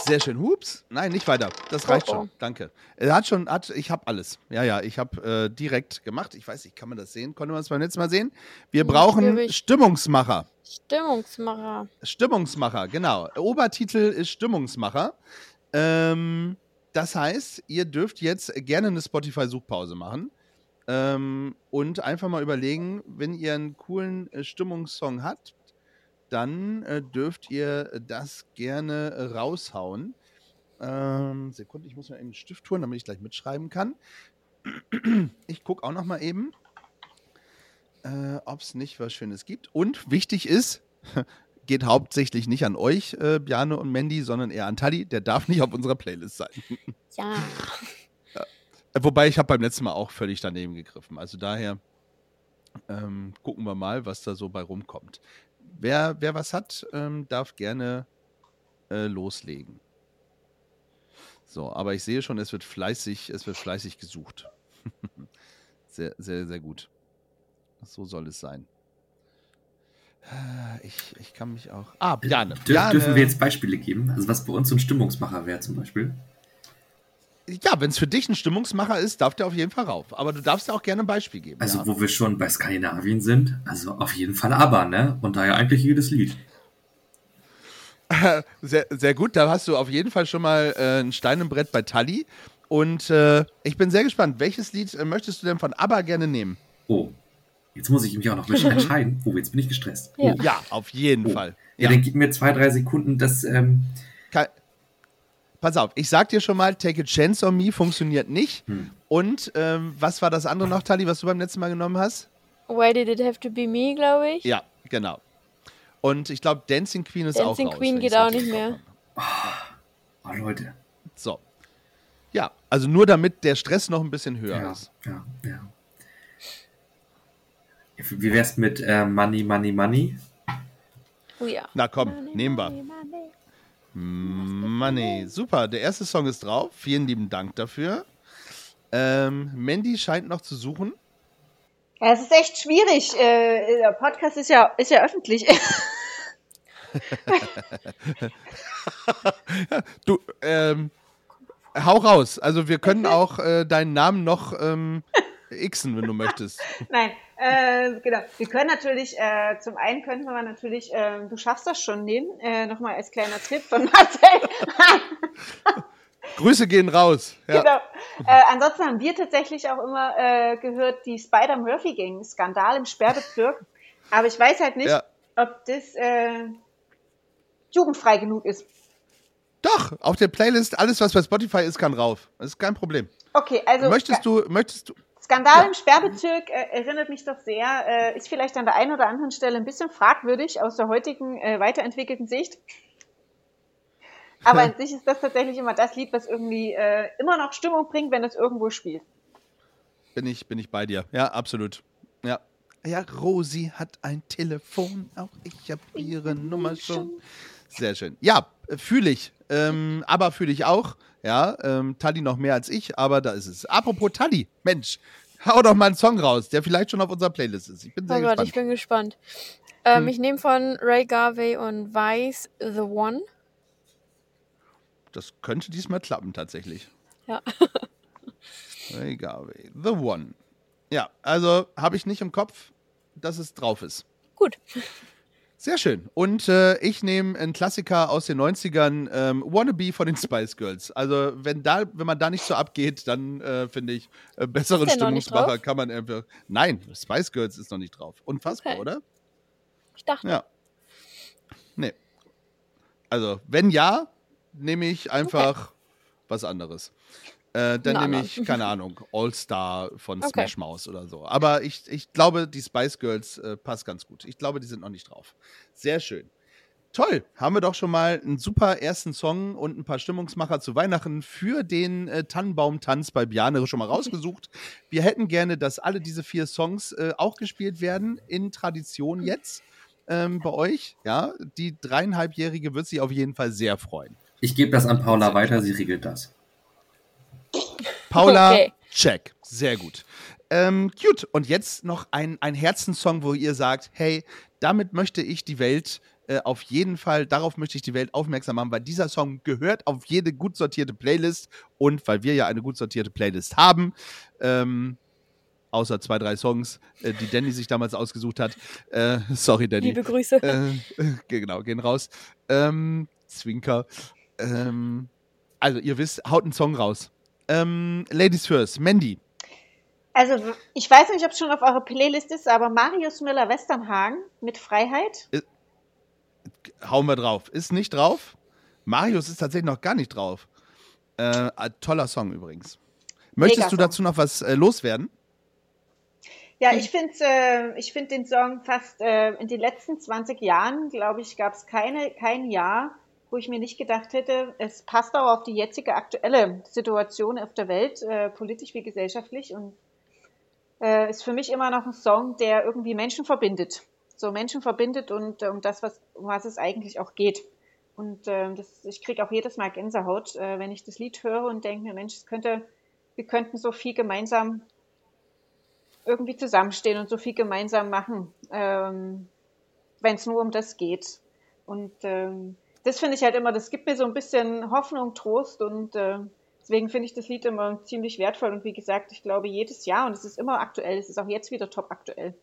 Sehr schön. Hups. Nein, nicht weiter. Das reicht Oh, oh. schon. Danke. Er hat schon, hat, ich habe alles. Ja, ja, ich habe äh, direkt gemacht. Ich weiß nicht, kann man das sehen? Konnte man es beim letzten Mal sehen? Wir Hm, brauchen schwierig. Stimmungsmacher. Stimmungsmacher. Stimmungsmacher, genau. Obertitel ist Stimmungsmacher. Ähm, das heißt, ihr dürft jetzt gerne eine Spotify-Suchpause machen ähm, und einfach mal überlegen, wenn ihr einen coolen äh, Stimmungssong habt, dann äh, dürft ihr das gerne raushauen. Ähm, Sekunde, ich muss mir einen Stift holen, damit ich gleich mitschreiben kann. Ich gucke auch noch mal eben, äh, ob es nicht was Schönes gibt. Und wichtig ist, geht hauptsächlich nicht an euch, äh, Bjane und Mandy, sondern eher an Tali. Der darf nicht auf unserer Playlist sein. Ja. Äh, Wobei ich habe beim letzten Mal auch völlig daneben gegriffen. Also daher ähm, gucken wir mal, was da so bei rumkommt. Wer, wer was hat, ähm, darf gerne äh, loslegen. So, aber ich sehe schon, es wird fleißig, es wird fleißig gesucht. sehr, sehr, sehr gut. So soll es sein. Äh, Ich, ich kann mich auch. Ah, Bjane. Dür Bjane. Dürfen wir jetzt Beispiele geben? Also was bei uns so ein Stimmungsmacher wäre zum Beispiel. Ja, wenn es für dich ein Stimmungsmacher ist, darf der auf jeden Fall rauf. Aber du darfst ja auch gerne ein Beispiel geben. Also ja. wo wir schon bei Skandinavien sind, also auf jeden Fall ABBA, ne? Und daher eigentlich jedes Lied. Sehr, sehr gut, da hast du auf jeden Fall schon mal äh, ein Stein im Brett bei Tully. Und äh, ich bin sehr gespannt, welches Lied äh, möchtest du denn von ABBA gerne nehmen? Oh, jetzt muss ich mich auch noch ein bisschen entscheiden. Oh, jetzt bin ich gestresst. Ja. Oh. Ja, auf jeden Oh. Fall. Ja, dann gib mir zwei, drei Sekunden, das, ähm, Pass auf, ich sag dir schon mal, Take a Chance on Me funktioniert nicht. Hm. Und ähm, was war das andere noch, Tully, was du beim letzten Mal genommen hast? Why did it have to be me, glaube ich. Ja, genau. Und ich glaube, Dancing Queen ist Dancing auch raus. Queen geht auch nicht mehr. Oh Leute. So. Ja, also nur damit der Stress noch ein bisschen höher Ja, ist. ja, ja. Wie wär's mit äh, Money, Money, Money? Oh ja. Na komm, Money, nehmen wir. money, money. Money. Super, der erste Song ist drauf. Vielen lieben Dank dafür. Ähm, Mandy scheint noch zu suchen. Ja, es ist echt schwierig. Äh, der Podcast ist ja, ist ja öffentlich. Du, ähm, hau raus. Also wir können auch äh, deinen Namen noch ähm, xen, wenn du möchtest. Nein, äh, genau. Wir können natürlich, äh, zum einen könnten wir natürlich, äh, du schaffst das schon nehmen, äh, nochmal als kleiner Tipp von Marcel. Grüße gehen raus. Ja. Genau. Äh, ansonsten haben wir tatsächlich auch immer äh, gehört, die Spider-Murphy-Gang, Skandal im Sperrbezirk. Aber ich weiß halt nicht, Ja. ob das äh, jugendfrei genug ist. Doch, auf der Playlist, alles was bei Spotify ist, kann rauf. Das ist kein Problem. Okay, also möchtest du, möchtest du, Skandal Ja. im Sperrbezirk äh, erinnert mich doch sehr, äh, ist vielleicht an der einen oder anderen Stelle ein bisschen fragwürdig aus der heutigen äh, weiterentwickelten Sicht. Aber an sich ist das tatsächlich immer das Lied, was irgendwie äh, immer noch Stimmung bringt, wenn es irgendwo spielt. bin ich, bin ich bei dir. Ja, absolut. Ja. Ja, Rosi hat ein Telefon, auch ich habe ihre Nummer schon. Sehr schön. Ja, fühle ich. Ähm, aber fühle ich auch. Ja, ähm, Tali noch mehr als ich, aber da ist es. Apropos Tali, Mensch, hau doch mal einen Song raus, der vielleicht schon auf unserer Playlist ist. Ich bin sehr Oh Gott, ich gespannt. bin gespannt. Ähm, Hm. Ich nehme von Ray Garvey und Vice The One. Das könnte diesmal klappen, tatsächlich. Ja. Ray Garvey, The One. Ja, also habe ich nicht im Kopf, dass es drauf ist. Gut. Sehr schön. Und äh, ich nehme einen Klassiker aus den 90ern, ähm, Wannabe von den Spice Girls. Also, wenn, da, wenn man da nicht so abgeht, dann äh, finde ich, äh, besseren Stimmungsmacher kann man einfach. Nein, Spice Girls ist noch nicht drauf. Unfassbar, Okay. oder? Ich dachte. Ja. Nee. Also, wenn ja, nehme ich einfach was anderes. Äh, dann nehme ich, keine Ahnung, All-Star von Okay. Smash Mouth oder so. Aber ich, ich glaube, die Spice Girls äh, passt ganz gut. Ich glaube, die sind noch nicht drauf. Sehr schön. Toll, haben wir doch schon mal einen super ersten Song und ein paar Stimmungsmacher zu Weihnachten für den äh, Tannenbaum-Tanz bei Bjane schon mal rausgesucht. Wir hätten gerne, dass alle diese vier Songs äh, auch gespielt werden, in Tradition jetzt ähm, bei euch. Ja, die dreieinhalbjährige wird sich auf jeden Fall sehr freuen. Ich gebe das an Paula weiter, sie regelt das. Paula, Okay. check. Sehr gut. Ähm, gut, und jetzt noch ein, ein Herzenssong, wo ihr sagt, hey, damit möchte ich die Welt äh, auf jeden Fall, darauf möchte ich die Welt aufmerksam machen, weil dieser Song gehört auf jede gut sortierte Playlist und weil wir ja eine gut sortierte Playlist haben, ähm, außer zwei, drei Songs, äh, die Danny sich damals ausgesucht hat. Äh, sorry, Danny. Liebe Grüße. Äh, genau, gehen raus. Ähm, Zwinker. Ähm, also, ihr wisst, haut einen Song raus. Ähm, Ladies first, Mandy. Also, ich weiß nicht, ob es schon auf eurer Playlist ist, aber Marius Müller-Westernhagen mit Freiheit. Hauen wir drauf. Ist nicht drauf. Marius ist tatsächlich noch gar nicht drauf. Äh, toller Song übrigens. Möchtest du dazu noch was äh, loswerden? Ja, ich finde äh, ich find den Song fast äh, in den letzten 20 Jahren, glaube ich, gab es keine, kein Jahr, wo ich mir nicht gedacht hätte, es passt auch auf die jetzige aktuelle Situation auf der Welt, äh, politisch wie gesellschaftlich. Und äh, ist für mich immer noch ein Song, der irgendwie Menschen verbindet. So Menschen verbindet und äh, um das, was, um was es eigentlich auch geht. Und äh, das, ich kriege auch jedes Mal Gänsehaut, äh, wenn ich das Lied höre und denke mir, Mensch, es könnte, wir könnten so viel gemeinsam irgendwie zusammenstehen und so viel gemeinsam machen, ähm, wenn es nur um das geht. Und ähm, das finde ich halt immer, das gibt mir so ein bisschen Hoffnung, Trost und äh, deswegen finde ich das Lied immer ziemlich wertvoll. Und wie gesagt, ich glaube jedes Jahr und es ist immer aktuell, es ist auch jetzt wieder top aktuell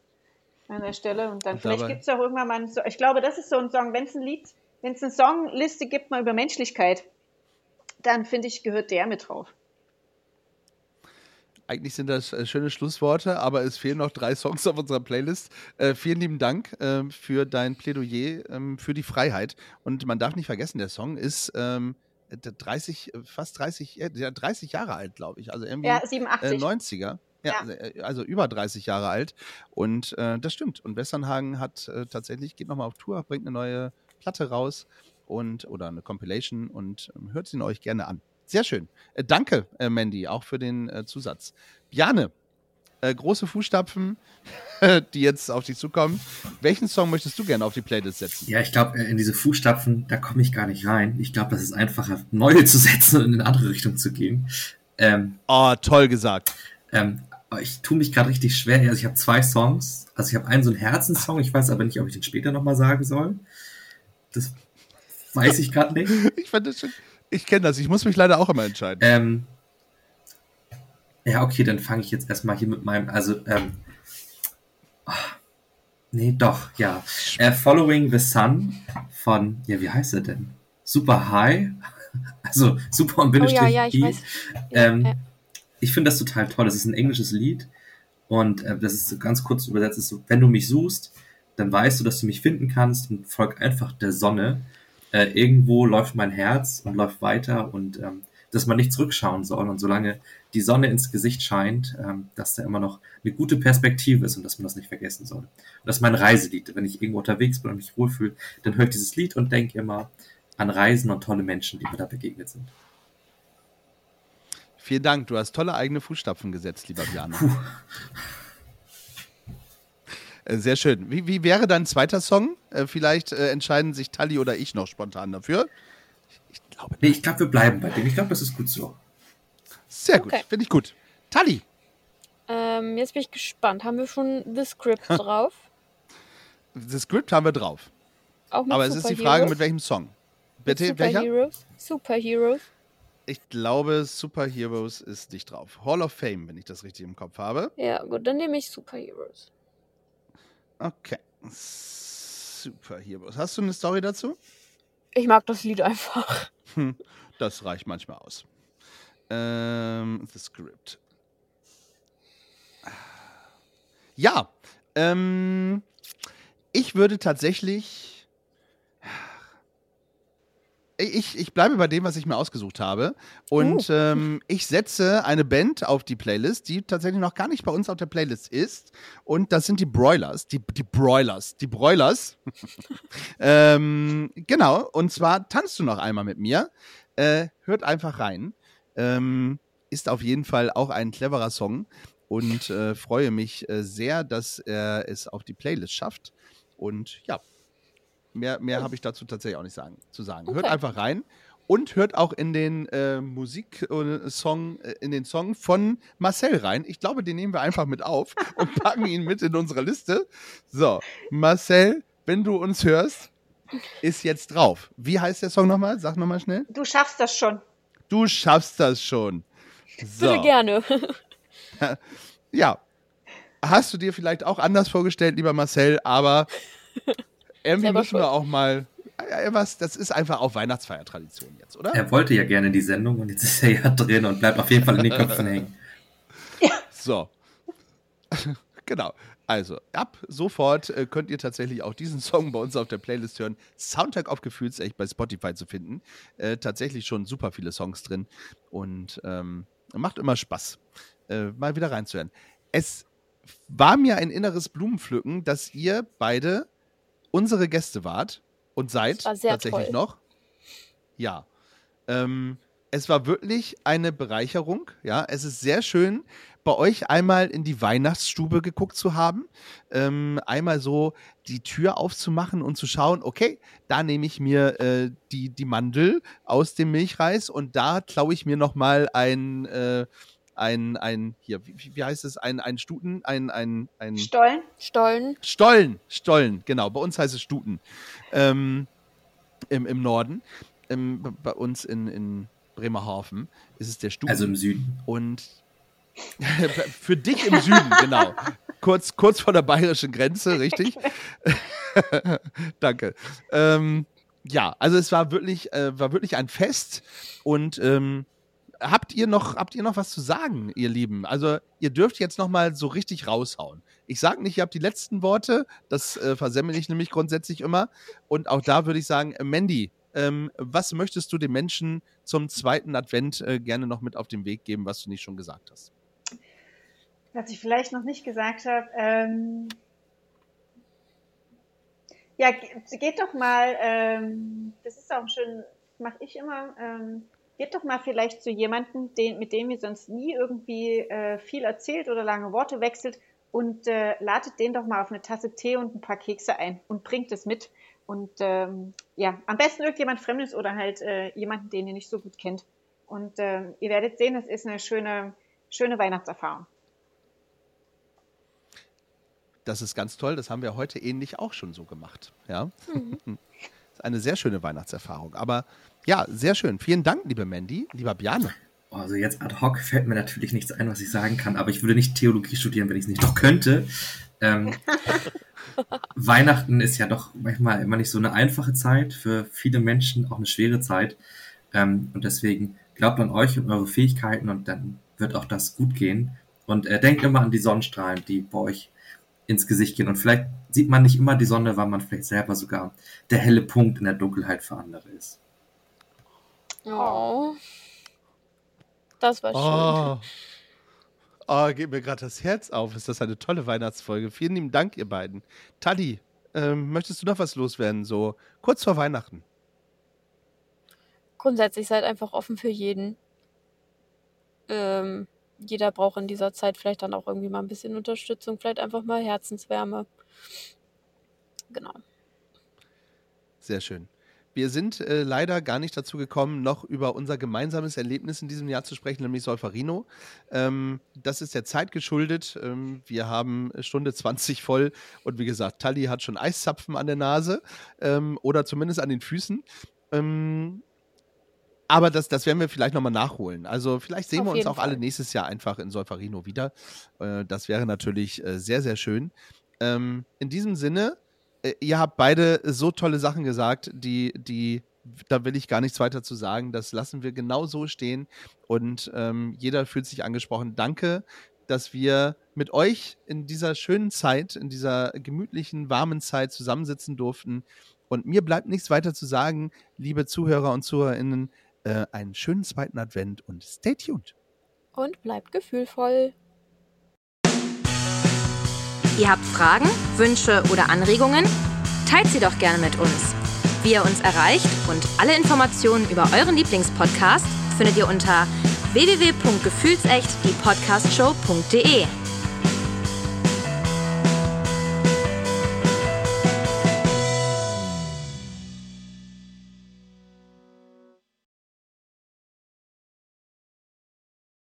an der Stelle. Und dann Und vielleicht gibt es auch irgendwann mal, ein so, ich glaube, das ist so ein Song, wenn es ein Lied, wenn es eine Songliste gibt mal über Menschlichkeit, dann finde ich, gehört der mit drauf. Eigentlich sind das äh, schöne Schlussworte, aber es fehlen noch drei Songs auf unserer Playlist. Äh, vielen lieben Dank ähm, für dein Plädoyer ähm, für die Freiheit. Und man darf nicht vergessen, der Song ist ähm, 30, äh, fast 30, äh, ja, 30 Jahre alt, glaube ich. Also irgendwie Ja, äh, 87. 90er. Ja, Ja. äh, also über 30 Jahre alt. Und äh, das stimmt. Und Westernhagen hat äh, tatsächlich, geht nochmal auf Tour, bringt eine neue Platte raus und oder eine Compilation und ähm, hört sie euch gerne an. Sehr schön. Äh, danke, äh, Mandy, auch für den äh, Zusatz. Bjane, äh, große Fußstapfen, die jetzt auf dich zukommen. Welchen Song möchtest du gerne auf die Playlist setzen? Ja, ich glaube, in diese Fußstapfen, da komme ich gar nicht rein. Ich glaube, das ist einfacher, neue zu setzen und in eine andere Richtung zu gehen. Ähm, Oh, toll gesagt. ähm, ich tue mich gerade richtig schwer. Also ich habe zwei Songs. Also ich habe einen so einen Herzenssong. Ich weiß aber nicht, ob ich den später nochmal sagen soll. Das weiß ich gerade nicht. Ich fand das schon. Ich kenne das. Ich muss mich leider auch immer entscheiden. Ähm, ja, okay, dann fange ich jetzt erstmal hier mit meinem, also, ähm, ah, nee, doch, ja. Äh, Following the Sun von, ja, wie heißt er denn? Super High. Also, super und Oh Bindestrich ja, ja, ich. Ja, Ähm, ja. Ich finde das total toll. Das ist ein englisches Lied. Und äh, das ist so ganz kurz übersetzt, ist so, wenn du mich suchst, dann weißt du, dass du mich finden kannst und folg einfach der Sonne. Äh, irgendwo läuft mein Herz und läuft weiter und ähm, dass man nicht zurückschauen soll. Und solange die Sonne ins Gesicht scheint, ähm, dass da immer noch eine gute Perspektive ist und dass man das nicht vergessen soll. Und das ist mein Reiselied. Wenn ich irgendwo unterwegs bin und mich wohlfühle, dann höre ich dieses Lied und denke immer an Reisen und tolle Menschen, die mir da begegnet sind. Vielen Dank. Du hast tolle eigene Fußstapfen gesetzt, lieber Bjane. Äh, Sehr schön. Wie, wie wäre dein zweiter Song? Äh, vielleicht äh, entscheiden sich Tali oder ich noch spontan dafür. Ich glaube, Nee, ich glaube, wir bleiben bei dem. Ich glaube, das ist gut so. sehr gut. Okay. Finde ich gut. Tali, Ähm, jetzt bin ich gespannt. Haben wir schon The Script drauf? das Skript haben wir drauf. Auch mit Aber es ist die Superheroes? Frage, mit welchem Song. Bitte, welcher? Superheroes? Superheroes. Ich glaube, Superheroes ist nicht drauf. Hall of Fame, wenn ich das richtig im Kopf habe. Ja, gut, dann nehme ich Superheroes. Okay. Superheroes. Hast du eine Story dazu? Ich mag das Lied einfach. Hm, das reicht manchmal aus. Ähm, the Script. Ja, ähm, ich würde tatsächlich. Ich, ich bleibe bei dem, was ich mir ausgesucht habe. Und ähm, ich setze eine Band auf die Playlist, die tatsächlich noch gar nicht bei uns auf der Playlist ist. Und das sind die Broilers. Die, die Broilers. Die Broilers. ähm, genau. Und zwar tanzt du noch einmal mit mir. Äh, hört einfach rein. Ähm, ist auf jeden Fall auch ein cleverer Song. Und äh, freue mich äh, sehr, dass er es auf die Playlist schafft. Und ja, mehr, mehr habe ich dazu tatsächlich auch nicht sagen, zu sagen. Hört Okay. einfach rein und hört auch in den äh, Musiksong, äh, in den Song von Marcel rein. Ich glaube, den nehmen wir einfach mit auf und packen ihn mit in unsere Liste. So, Marcel, wenn du uns hörst, ist jetzt drauf. Wie heißt der Song nochmal? Sag nochmal schnell. Du schaffst das schon. Du schaffst das schon. So. Bitte gerne. Ja. Hast du dir vielleicht auch anders vorgestellt, lieber Marcel, aber irgendwie Selber müssen wir auch mal. Ja, was, das ist einfach auch Weihnachtsfeiertradition jetzt, oder? Er wollte ja gerne die Sendung und jetzt ist er ja drin und bleibt auf jeden Fall in den Köpfen hängen. So. genau. Also, ab sofort äh, könnt ihr tatsächlich auch diesen Song bei uns auf der Playlist hören. Soundtrack auf Gefühlsecht bei Spotify zu finden. Äh, tatsächlich schon super viele Songs drin und ähm, macht immer Spaß, äh, mal wieder reinzuhören. Es war mir ein inneres Blumenpflücken, dass ihr beide unsere Gäste wart und seid tatsächlich toll. noch. Ja. Ähm, es war wirklich eine Bereicherung. Ja, es ist sehr schön, bei euch einmal in die Weihnachtsstube geguckt zu haben, ähm, einmal so die Tür aufzumachen und zu schauen, okay, da nehme ich mir äh, die, die Mandel aus dem Milchreis und da klaue ich mir nochmal ein, äh, ein, ein, hier, wie, wie heißt es, ein, ein Stuten, ein, ein, ein Stollen? Stollen. Stollen, Stollen, genau, bei uns heißt es Stuten. Ähm, im, Im Norden. Ähm, bei uns in, in Bremerhaven ist es der Stuten. Also im Süden. Und für dich im Süden, genau. Kurz, kurz vor der bayerischen Grenze, richtig? Danke. Ähm, ja, also es war wirklich, äh, war wirklich ein Fest und ähm, habt ihr noch, habt ihr noch was zu sagen, ihr Lieben? Also ihr dürft jetzt noch mal so richtig raushauen. Ich sage nicht, ihr habt die letzten Worte, das äh, versemmel ich nämlich grundsätzlich immer. Und auch da würde ich sagen, äh, Mandy, ähm, was möchtest du den Menschen zum zweiten Advent äh, gerne noch mit auf den Weg geben, was du nicht schon gesagt hast? Was ich vielleicht noch nicht gesagt habe, ähm, ja, geht doch mal, ähm, das ist auch schön, mache ich immer, ähm, geht doch mal vielleicht zu jemandem, den, mit dem ihr sonst nie irgendwie äh, viel erzählt oder lange Worte wechselt und äh, ladet den doch mal auf eine Tasse Tee und ein paar Kekse ein und bringt es mit. Und ähm, ja, am besten irgendjemand Fremdes oder halt äh, jemanden, den ihr nicht so gut kennt. Und äh, ihr werdet sehen, es ist eine schöne, schöne Weihnachtserfahrung. Das ist ganz toll. Das haben wir heute ähnlich auch schon so gemacht. Ja. Mhm. Das ist eine sehr schöne Weihnachtserfahrung. Aber ja, sehr schön. Vielen Dank, liebe Mandy, lieber Bjane. Also jetzt ad hoc fällt mir natürlich nichts ein, was ich sagen kann, aber ich würde nicht Theologie studieren, wenn ich es nicht noch könnte. Ähm, Weihnachten ist ja doch manchmal immer nicht so eine einfache Zeit, für viele Menschen auch eine schwere Zeit. Ähm, und deswegen glaubt an euch und eure Fähigkeiten und dann wird auch das gut gehen. Und äh, denkt immer an die Sonnenstrahlen, die bei euch ins Gesicht gehen. Und vielleicht sieht man nicht immer die Sonne, weil man vielleicht selber sogar der helle Punkt in der Dunkelheit für andere ist. Oh. Das war schön. Oh. Oh, geht mir gerade das Herz auf. Ist das eine tolle Weihnachtsfolge. Vielen lieben Dank, ihr beiden. Tali, ähm, möchtest du noch was loswerden? So kurz vor Weihnachten. Grundsätzlich seid einfach offen für jeden. Ähm, jeder braucht in dieser Zeit vielleicht dann auch irgendwie mal ein bisschen Unterstützung, vielleicht einfach mal Herzenswärme. Genau. Sehr schön. Wir sind äh, leider gar nicht dazu gekommen, noch über unser gemeinsames Erlebnis in diesem Jahr zu sprechen, nämlich Solferino. Ähm, das ist der Zeit geschuldet. Ähm, wir haben Stunde 20 voll und wie gesagt, Tali hat schon Eiszapfen an der Nase ähm, oder zumindest an den Füßen. Ähm, aber das, das werden wir vielleicht nochmal nachholen. Also vielleicht sehen Auf wir uns auch Fall. alle nächstes Jahr einfach in Solferino wieder. Äh, das wäre natürlich äh, sehr, sehr schön. Ähm, in diesem Sinne, ihr habt beide so tolle Sachen gesagt, die, die, da will ich gar nichts weiter zu sagen. Das lassen wir genau so stehen und ähm, jeder fühlt sich angesprochen. Danke, dass wir mit euch in dieser schönen Zeit, in dieser gemütlichen, warmen Zeit zusammensitzen durften. Und mir bleibt nichts weiter zu sagen, liebe Zuhörer und ZuhörerInnen, äh, einen schönen zweiten Advent und stay tuned. Und bleibt gefühlvoll. Ihr habt Fragen, Wünsche oder Anregungen? Teilt sie doch gerne mit uns. Wie ihr uns erreicht und alle Informationen über euren Lieblingspodcast findet ihr unter www.gefühlsecht die Podcastshow.de.